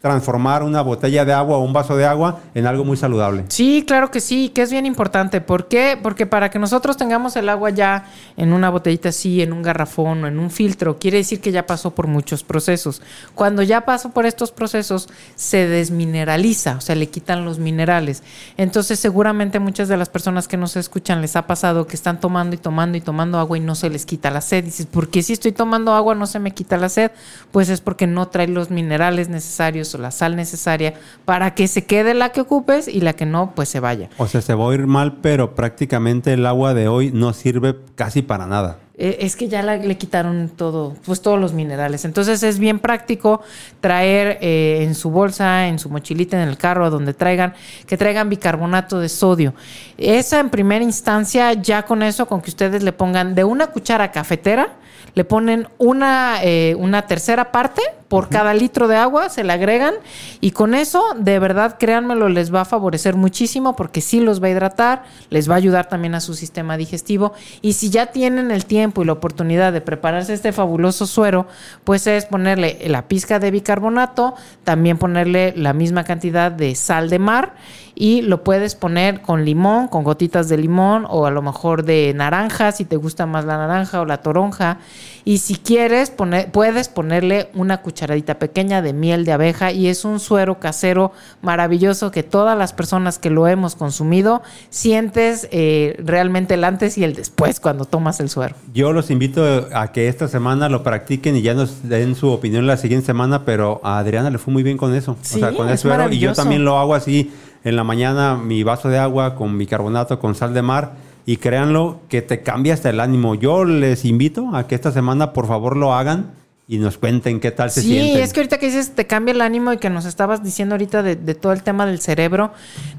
transformar una botella de agua o un vaso de agua en algo muy saludable? Sí, claro que sí, que es bien importante. ¿Por qué? Porque para que nosotros tengamos el agua ya en una botellita así, en un garrafón o en un filtro, quiere decir que ya pasó por muchos procesos. Cuando ya pasó por estos procesos, se desmineraliza, o sea, le quitan los minerales. Entonces, seguramente muchas de las personas que nos escuchan les ha pasado que están tomando y tomando y tomando agua y no se les quita la sed. Dices, ¿por qué si estoy tomando agua no se me quita la sed? Pues es porque no trae los minerales necesarios o la sal necesaria para que se quede la que ocupes y la que no, pues se vaya. O sea, se va a oír mal, pero prácticamente el agua de hoy no sirve casi para nada. Eh, Es que ya la- le quitaron todo, pues todos los minerales. Entonces es bien práctico traer eh, en su bolsa, en su mochilita, en el carro, a donde traigan, que traigan bicarbonato de sodio. Esa en primera instancia, ya con eso, con que ustedes le pongan de una cuchara cafetera, le ponen una, eh, una tercera parte por cada litro de agua, se le agregan y con eso, de verdad, créanmelo, les va a favorecer muchísimo porque sí los va a hidratar, les va a ayudar también a su sistema digestivo y si ya tienen el tiempo y la oportunidad de prepararse este fabuloso suero, pues es ponerle la pizca de bicarbonato, también ponerle la misma cantidad de sal de mar y lo puedes poner con limón, con gotitas de limón o a lo mejor de naranja, si te gusta más la naranja o la toronja. Y si quieres, poner, puedes ponerle una cucharadita pequeña de miel de abeja y es un suero casero maravilloso que todas las personas que lo hemos consumido sientes eh, realmente el antes y el después cuando tomas el suero. Yo los invito a que esta semana lo practiquen y ya nos den su opinión la siguiente semana, pero a Adriana le fue muy bien con eso. Sí, o sea, con el suero. Y yo también lo hago así en la mañana, mi vaso de agua con bicarbonato, con sal de mar. Y créanlo que te cambia hasta el ánimo. Yo les invito a que esta semana por favor lo hagan y nos cuenten qué tal se sí, sienten. Sí, es que ahorita que dices, te cambia el ánimo y que nos estabas diciendo ahorita de, de todo el tema del cerebro,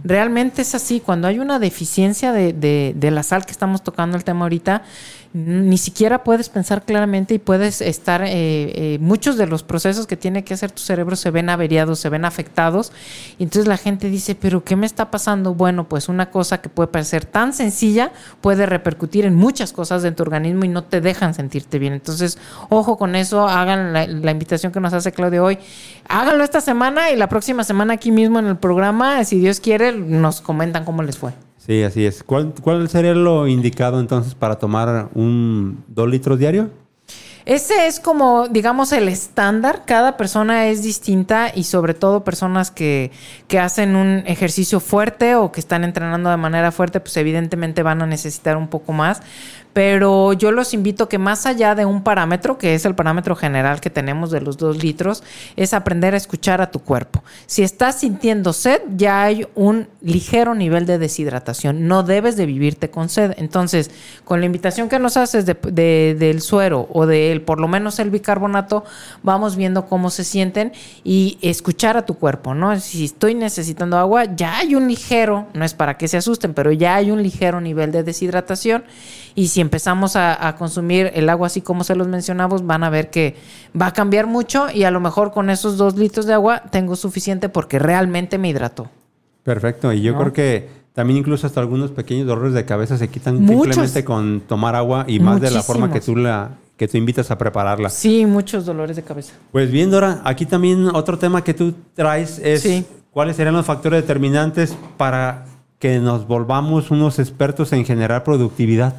realmente es así, cuando hay una deficiencia de, de, de la sal que estamos tocando el tema ahorita, ni siquiera puedes pensar claramente y puedes estar, eh, eh, muchos de los procesos que tiene que hacer tu cerebro se ven averiados, se ven afectados. Y entonces la gente dice, pero ¿qué me está pasando? Bueno, pues una cosa que puede parecer tan sencilla puede repercutir en muchas cosas de tu organismo y no te dejan sentirte bien. Entonces, ojo con eso, hagan la, la invitación que nos hace Claudio hoy. Háganlo esta semana y la próxima semana aquí mismo en el programa, si Dios quiere, nos comentan cómo les fue. Sí, así es. ¿Cuál, ¿Cuál sería lo indicado entonces para tomar un dos litros diario? Ese es como, digamos, el estándar. Cada persona es distinta y sobre todo personas que, que, hacen un ejercicio fuerte o que están entrenando de manera fuerte, pues evidentemente van a necesitar un poco más. Pero yo los invito que más allá de un parámetro, que es el parámetro general que tenemos de los dos litros, es aprender a escuchar a tu cuerpo. Si estás sintiendo sed, ya hay un ligero nivel de deshidratación. No debes de vivirte con sed. Entonces, con la invitación que nos haces de, de, del suero o del, por lo menos el bicarbonato, vamos viendo cómo se sienten y escuchar a tu cuerpo, ¿no? Si estoy necesitando agua, ya hay un ligero, no es para que se asusten, pero ya hay un ligero nivel de deshidratación. Y si empezamos a, a, consumir el agua así como se los mencionamos, van a ver que va a cambiar mucho y a lo mejor con esos dos litros de agua tengo suficiente porque realmente me hidrató. Perfecto, y yo ¿no? creo que también incluso hasta algunos pequeños dolores de cabeza se quitan Muchos. simplemente con tomar agua y más de la forma que tú la que tú invitas a prepararla. Sí, muchos dolores de cabeza. Pues bien, Dora, aquí también otro tema que tú traes es sí. cuáles serían los factores determinantes para que nos volvamos unos expertos en generar productividad.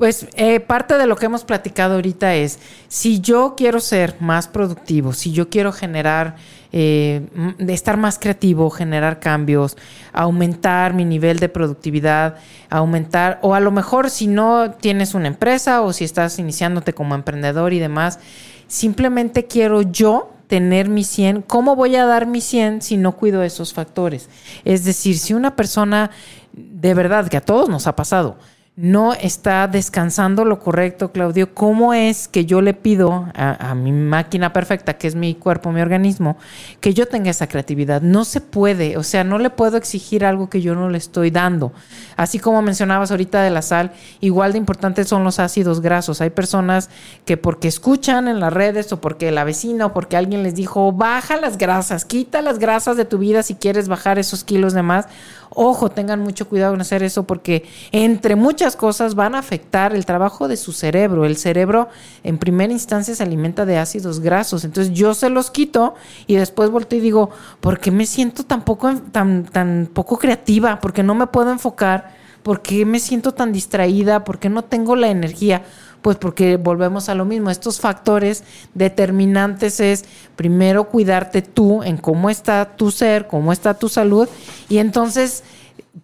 Pues eh, parte de lo que hemos platicado ahorita es, si yo quiero ser más productivo, si yo quiero generar, eh, estar más creativo, generar cambios, aumentar mi nivel de productividad, aumentar, o a lo mejor si no tienes una empresa o si estás iniciándote como emprendedor y demás, simplemente quiero yo tener mi 100, ¿cómo voy a dar mi 100 si no cuido esos factores? Es decir, si una persona, de verdad, que a todos nos ha pasado, no está descansando lo correcto, Claudio. ¿Cómo es que yo le pido a, mi máquina perfecta, que es mi cuerpo, mi organismo, que yo tenga esa creatividad? No se puede, o sea, no le puedo exigir algo que yo no le estoy dando. Así como mencionabas ahorita de la sal, igual de importantes son los ácidos grasos. Hay personas que porque escuchan en las redes o porque la vecina o porque alguien les dijo, baja las grasas, quita las grasas de tu vida si quieres bajar esos kilos de más. Ojo, tengan mucho cuidado en hacer eso porque entre cosas van a afectar el trabajo de su cerebro. El cerebro en primera instancia se alimenta de ácidos grasos. Entonces yo se los quito y después volteo y digo, ¿por qué me siento tan poco, tan, tan poco creativa? ¿Por qué no me puedo enfocar? ¿Por qué me siento tan distraída? ¿Por qué no tengo la energía? Pues porque volvemos a lo mismo. Estos factores determinantes es primero cuidarte tú en cómo está tu ser, cómo está tu salud y entonces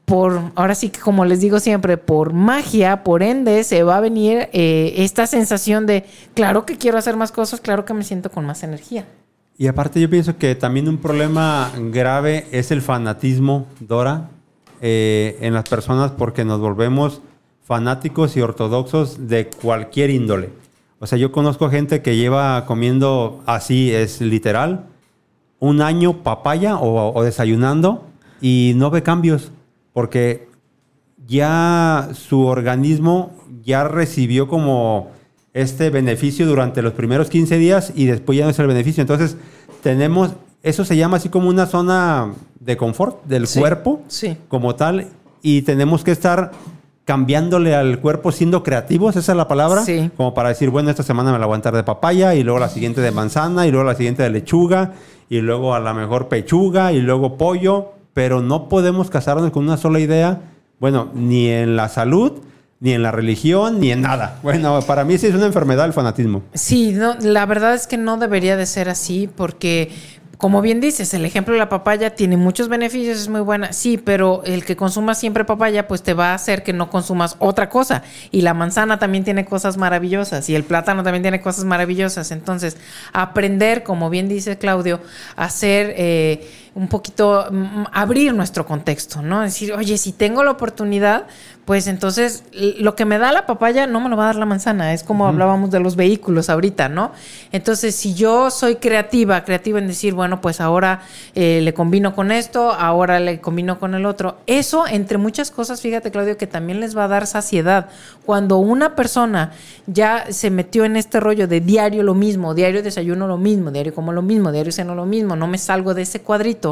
por, ahora sí que como les digo siempre, por magia, por ende, se va a venir eh, esta sensación de, claro que quiero hacer más cosas, claro que me siento con más energía. Y aparte yo pienso que también un problema grave es el fanatismo, Dora, eh, en las personas porque nos volvemos fanáticos y ortodoxos de cualquier índole. O sea, yo conozco gente que lleva comiendo así, es literal, un año papaya o, o desayunando y no ve cambios porque ya su organismo ya recibió como este beneficio durante los primeros 15 días y después ya no es el beneficio. Entonces, tenemos, eso se llama así como una zona de confort del Sí, cuerpo sí. como tal y tenemos que estar cambiándole al cuerpo siendo creativos, esa es la palabra, Sí. como para decir, bueno, esta semana me la voy a aguantar de papaya y luego la siguiente de manzana y luego la siguiente de lechuga y luego a la mejor pechuga y luego pollo, pero no podemos casarnos con una sola idea, bueno, ni en la salud, ni en la religión, ni en nada. Bueno, para mí sí es una enfermedad el fanatismo. Sí, no, la verdad es que no debería de ser así porque, como bien dices, el ejemplo de la papaya tiene muchos beneficios, es muy buena, sí, pero el que consuma siempre papaya, pues te va a hacer que no consumas otra cosa. Y la manzana también tiene cosas maravillosas y el plátano también tiene cosas maravillosas. Entonces, aprender, como bien dice Claudio, a. Eh, un poquito mm, abrir nuestro contexto, ¿no? Decir, oye, si tengo la oportunidad, pues entonces lo que me da la papaya no me lo va a dar la manzana. Es como hablábamos de los vehículos ahorita, ¿no? Entonces, si yo soy creativa, creativa en decir, bueno, pues ahora eh, le combino con esto, ahora le combino con el otro, eso, entre muchas cosas, fíjate, Claudio, que también les va a dar saciedad. Cuando una persona ya se metió en este rollo de diario lo mismo, diario desayuno lo mismo, diario como lo mismo, diario ceno lo mismo, no me salgo de ese cuadrito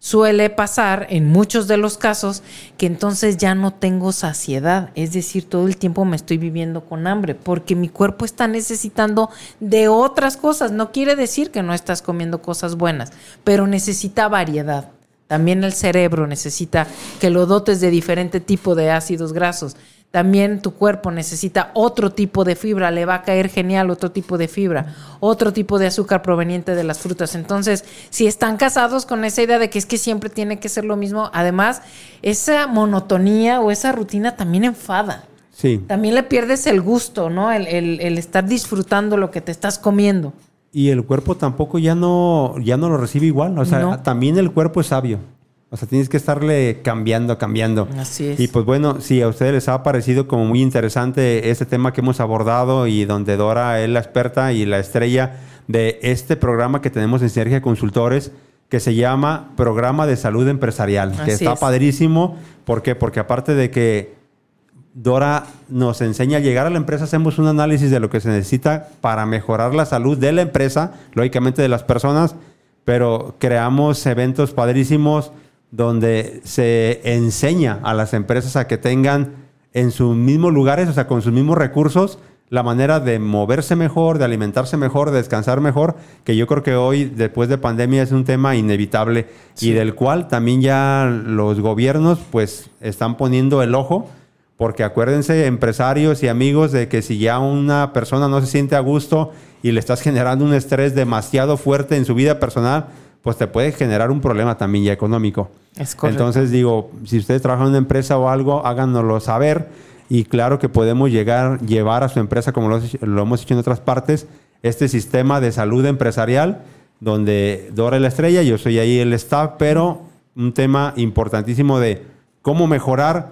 suele pasar en muchos de los casos que entonces ya no tengo saciedad, es decir, todo el tiempo me estoy viviendo con hambre porque mi cuerpo está necesitando de otras cosas. No quiere decir que no estás comiendo cosas buenas, pero necesita variedad. También el cerebro necesita que lo dotes de diferente tipo de ácidos grasos también tu cuerpo necesita otro tipo de fibra, le va a caer genial otro tipo de fibra, otro tipo de azúcar proveniente de las frutas. Entonces, si están casados con esa idea de que es que siempre tiene que ser lo mismo, además, esa monotonía o esa rutina también enfada. Sí. También le pierdes el gusto, ¿no? El, estar disfrutando lo que te estás comiendo. Y el cuerpo tampoco ya no, ya no lo recibe igual. O sea, también el cuerpo es sabio. O sea, tienes que estarle cambiando, cambiando. Así es. Y pues bueno, si a ustedes les ha parecido como muy interesante este tema que hemos abordado y donde Dora es la experta y la estrella de este programa que tenemos en Sinergia Consultores, que se llama Programa de Salud Empresarial, que está padrísimo. ¿Por qué? Porque aparte de que Dora nos enseña a llegar a la empresa, hacemos un análisis de lo que se necesita para mejorar la salud de la empresa, lógicamente de las personas, pero creamos eventos padrísimos donde se enseña a las empresas a que tengan en sus mismos lugares, o sea, con sus mismos recursos, la manera de moverse mejor, de alimentarse mejor, de descansar mejor, que yo creo que hoy, después de pandemia, es un tema inevitable y del cual también ya los gobiernos pues están poniendo el ojo, porque acuérdense, empresarios y amigos, de que si ya una persona no se siente a gusto y le estás generando un estrés demasiado fuerte en su vida personal, pues te puede generar un problema también ya económico. Entonces digo, si ustedes trabajan en una empresa o algo, háganoslo saber y claro que podemos llegar, llevar a su empresa, como lo, hemos hecho en otras partes, este sistema de salud empresarial donde Dora es la estrella, yo soy ahí el staff, pero un tema importantísimo de cómo mejorar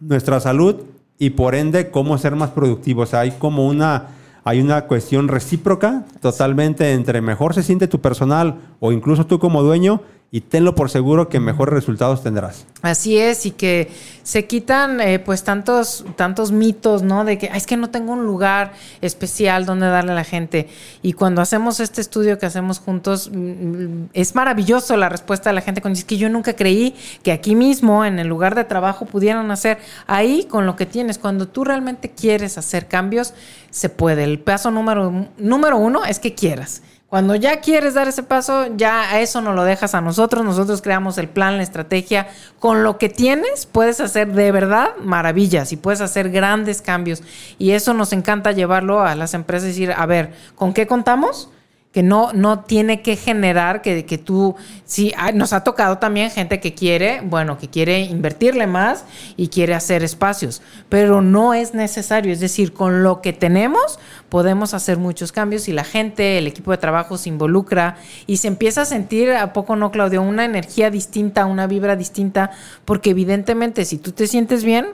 nuestra salud y por ende cómo ser más productivos. hay como una hay una cuestión recíproca totalmente entre mejor se siente tu personal o incluso tú como dueño y tenlo por seguro que mejores resultados tendrás. Así es, y que se quitan eh, pues tantos, tantos mitos, ¿no? De que es que no tengo un lugar especial donde darle a la gente. Y cuando hacemos este estudio que hacemos juntos, mm, mm, es maravilloso la respuesta de la gente cuando dice que yo nunca creí que aquí mismo, en el lugar de trabajo, pudieran hacer ahí con lo que tienes. Cuando tú realmente quieres hacer cambios, se puede. El paso número, número uno es que quieras. Cuando ya quieres dar ese paso, ya a eso no lo dejas a nosotros. Nosotros creamos el plan, la estrategia. Con lo que tienes, puedes hacer de verdad maravillas y puedes hacer grandes cambios. Y eso nos encanta llevarlo a las empresas y decir, a ver, ¿con qué contamos? Que no, no tiene que generar que, que tú, sí, nos ha tocado también gente que quiere, bueno, que quiere invertirle más y quiere hacer espacios, pero no es necesario, es decir, con lo que tenemos podemos hacer muchos cambios y la gente, el equipo de trabajo se involucra y se empieza a sentir, ¿a poco no, Claudio? Una energía distinta, una vibra distinta, porque evidentemente si tú te sientes bien,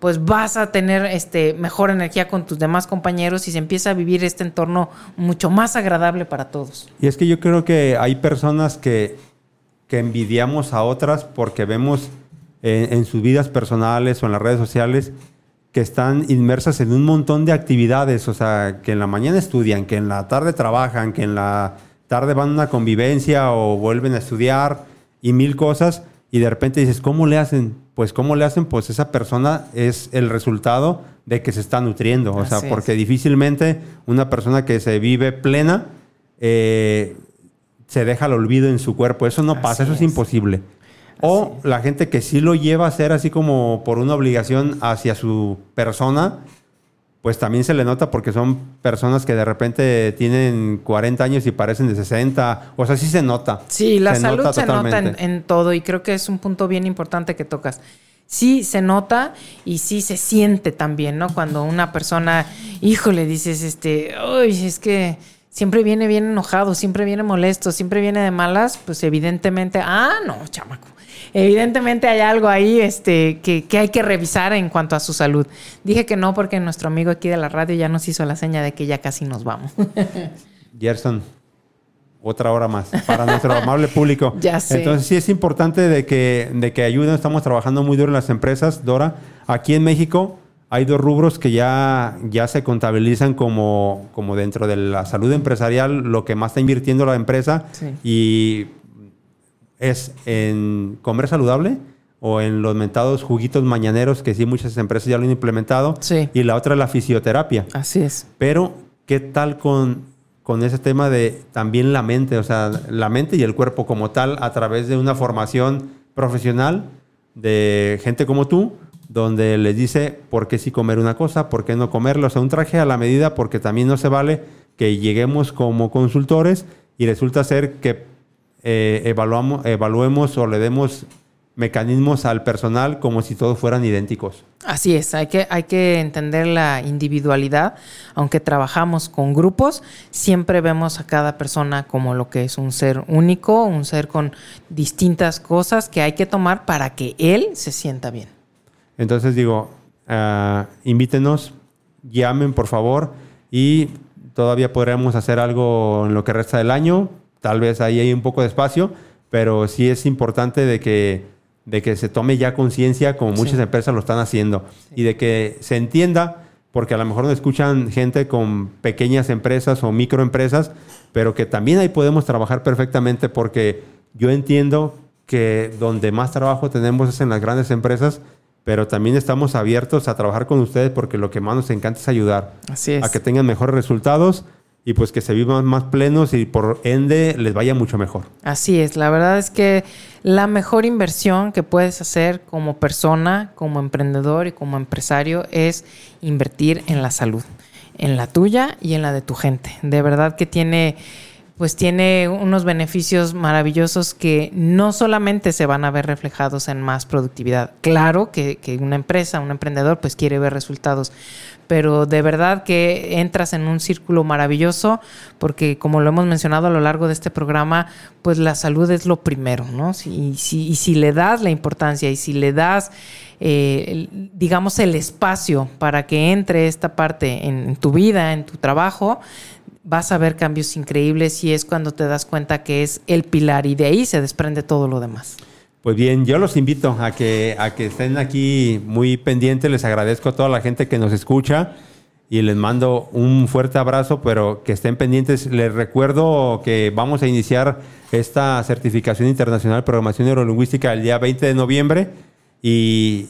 pues vas a tener este, mejor energía con tus demás compañeros y se empieza a vivir este entorno mucho más agradable para todos. Y es que yo creo que hay personas que, que envidiamos a otras porque vemos en, sus vidas personales o en las redes sociales que están inmersas en un montón de actividades, o sea, que en la mañana estudian, que en la tarde trabajan, que en la tarde van a una convivencia o vuelven a estudiar y mil cosas, y de repente dices, ¿cómo le hacen? Pues ¿cómo le hacen? Pues esa persona es el resultado de que se está nutriendo. O sea, porque difícilmente una persona que se vive plena eh, se deja el olvido en su cuerpo. Eso no pasa, eso es, imposible. O la gente que sí lo lleva a ser así como por una obligación hacia su persona, pues también se le nota porque son personas que de repente tienen 40 años y parecen de 60. O sea, sí se nota. Sí, la salud se nota en, todo y creo que es un punto bien importante que tocas. Sí se nota y sí se siente también, ¿no? Cuando una persona, híjole, dices, este, uy, es que siempre viene bien enojado, siempre viene molesto, siempre viene de malas, pues evidentemente, ah, no, chamaco. Evidentemente hay algo ahí este, que, que hay que revisar en cuanto a su salud. Dije que no porque nuestro amigo aquí de la radio ya nos hizo la seña de que ya casi nos vamos. *laughs* Gerson, otra hora más para nuestro amable público. *laughs* Ya sé. Entonces sí es importante de que, de que ayuden. Estamos trabajando muy duro en las empresas, Dora. Aquí en México hay dos rubros que ya, ya se contabilizan como, como dentro de la salud empresarial, lo que más está invirtiendo la empresa. Sí. Y es en comer saludable o en los mentados juguitos mañaneros, que sí muchas empresas ya lo han implementado. Sí. Y la otra es la fisioterapia. Así es. Pero, ¿qué tal con, con ese tema de también la mente? O sea, la mente y el cuerpo como tal a través de una formación profesional de gente como tú, donde les dice por qué sí comer una cosa, por qué no comerla. O sea, un traje a la medida porque también no se vale que lleguemos como consultores y resulta ser que eh, evaluamos, evaluemos o le demos mecanismos al personal como si todos fueran idénticos. Así es, hay que, hay que entender la individualidad. Aunque trabajamos con grupos, siempre vemos a cada persona como lo que es un ser único, un ser con distintas cosas que hay que tomar para que él se sienta bien. Entonces digo, ah, invítenos, llamen por favor y todavía podremos hacer algo en lo que resta del año. Tal vez ahí hay un poco de espacio, pero sí es importante de que, de que se tome ya conciencia como muchas Sí. empresas lo están haciendo y de que se entienda, porque a lo mejor no escuchan gente con pequeñas empresas o microempresas, pero que también ahí podemos trabajar perfectamente porque yo entiendo que donde más trabajo tenemos es en las grandes empresas, pero también estamos abiertos a trabajar con ustedes porque lo que más nos encanta es ayudar Así es. a que tengan mejores resultados y pues que se vivan más plenos y por ende les vaya mucho mejor. Así es, la verdad es que la mejor inversión que puedes hacer como persona, como emprendedor y como empresario es invertir en la salud, en la tuya y en la de tu gente. De verdad que tiene pues tiene unos beneficios maravillosos que no solamente se van a ver reflejados en más productividad. Claro que, una empresa, un emprendedor, pues quiere ver resultados, pero de verdad que entras en un círculo maravilloso porque como lo hemos mencionado a lo largo de este programa, pues la salud es lo primero, ¿no? Y, si, le das la importancia y si le das, eh, digamos, el espacio para que entre esta parte en tu vida, en tu trabajo, vas a ver cambios increíbles y es cuando te das cuenta que es el pilar y de ahí se desprende todo lo demás. Pues bien, yo los invito a que, a que estén aquí muy pendientes. Les agradezco a toda la gente que nos escucha y les mando un fuerte abrazo, pero que estén pendientes. Les recuerdo que vamos a iniciar esta certificación internacional de programación neurolingüística el día 20 de noviembre y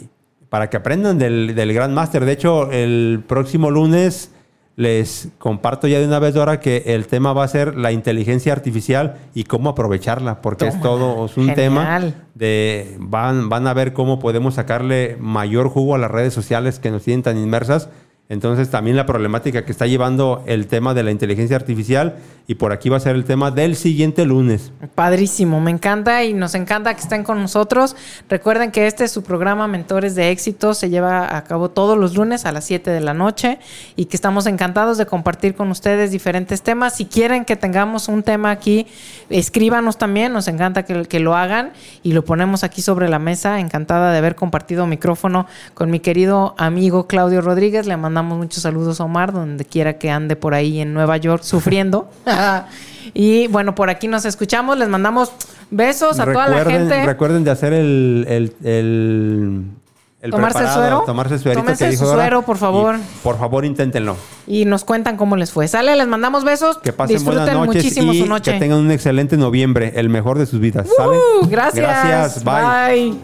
para que aprendan del, del Gran Máster. De hecho, el próximo lunes les comparto ya de una vez ahora que el tema va a ser la inteligencia artificial y cómo aprovecharla, porque es todo es un Genial. tema de van, van a ver cómo podemos sacarle mayor jugo a las redes sociales que nos tienen tan inmersas. Entonces también la problemática que está llevando el tema de la inteligencia artificial y por aquí va a ser el tema del siguiente lunes. Padrísimo, me encanta y nos encanta que estén con nosotros. Recuerden que este es su programa Mentores de Éxito, se lleva a cabo todos los lunes a las 7 de la noche y que estamos encantados de compartir con ustedes diferentes temas. Si quieren que tengamos un tema aquí, escríbanos también, nos encanta que, lo hagan y lo ponemos aquí sobre la mesa. Encantada de haber compartido micrófono con mi querido amigo Claudio Rodríguez. Le mandamos muchos saludos a Omar, donde quiera que ande por ahí en Nueva York sufriendo. *laughs* y bueno, por aquí nos escuchamos. Les mandamos besos a toda la gente. recuerden de hacer el, el, el, el ¿Tomarse el suero? Tomarse el Tómense que dijo su suero, por favor. Y, por favor, inténtenlo. Y nos cuentan cómo les fue. Sale, les mandamos besos. Que pasen Disfruten buenas noches muchísimo y su noche. que tengan un excelente noviembre, el mejor de sus vidas. gracias. Gracias. Bye. Bye.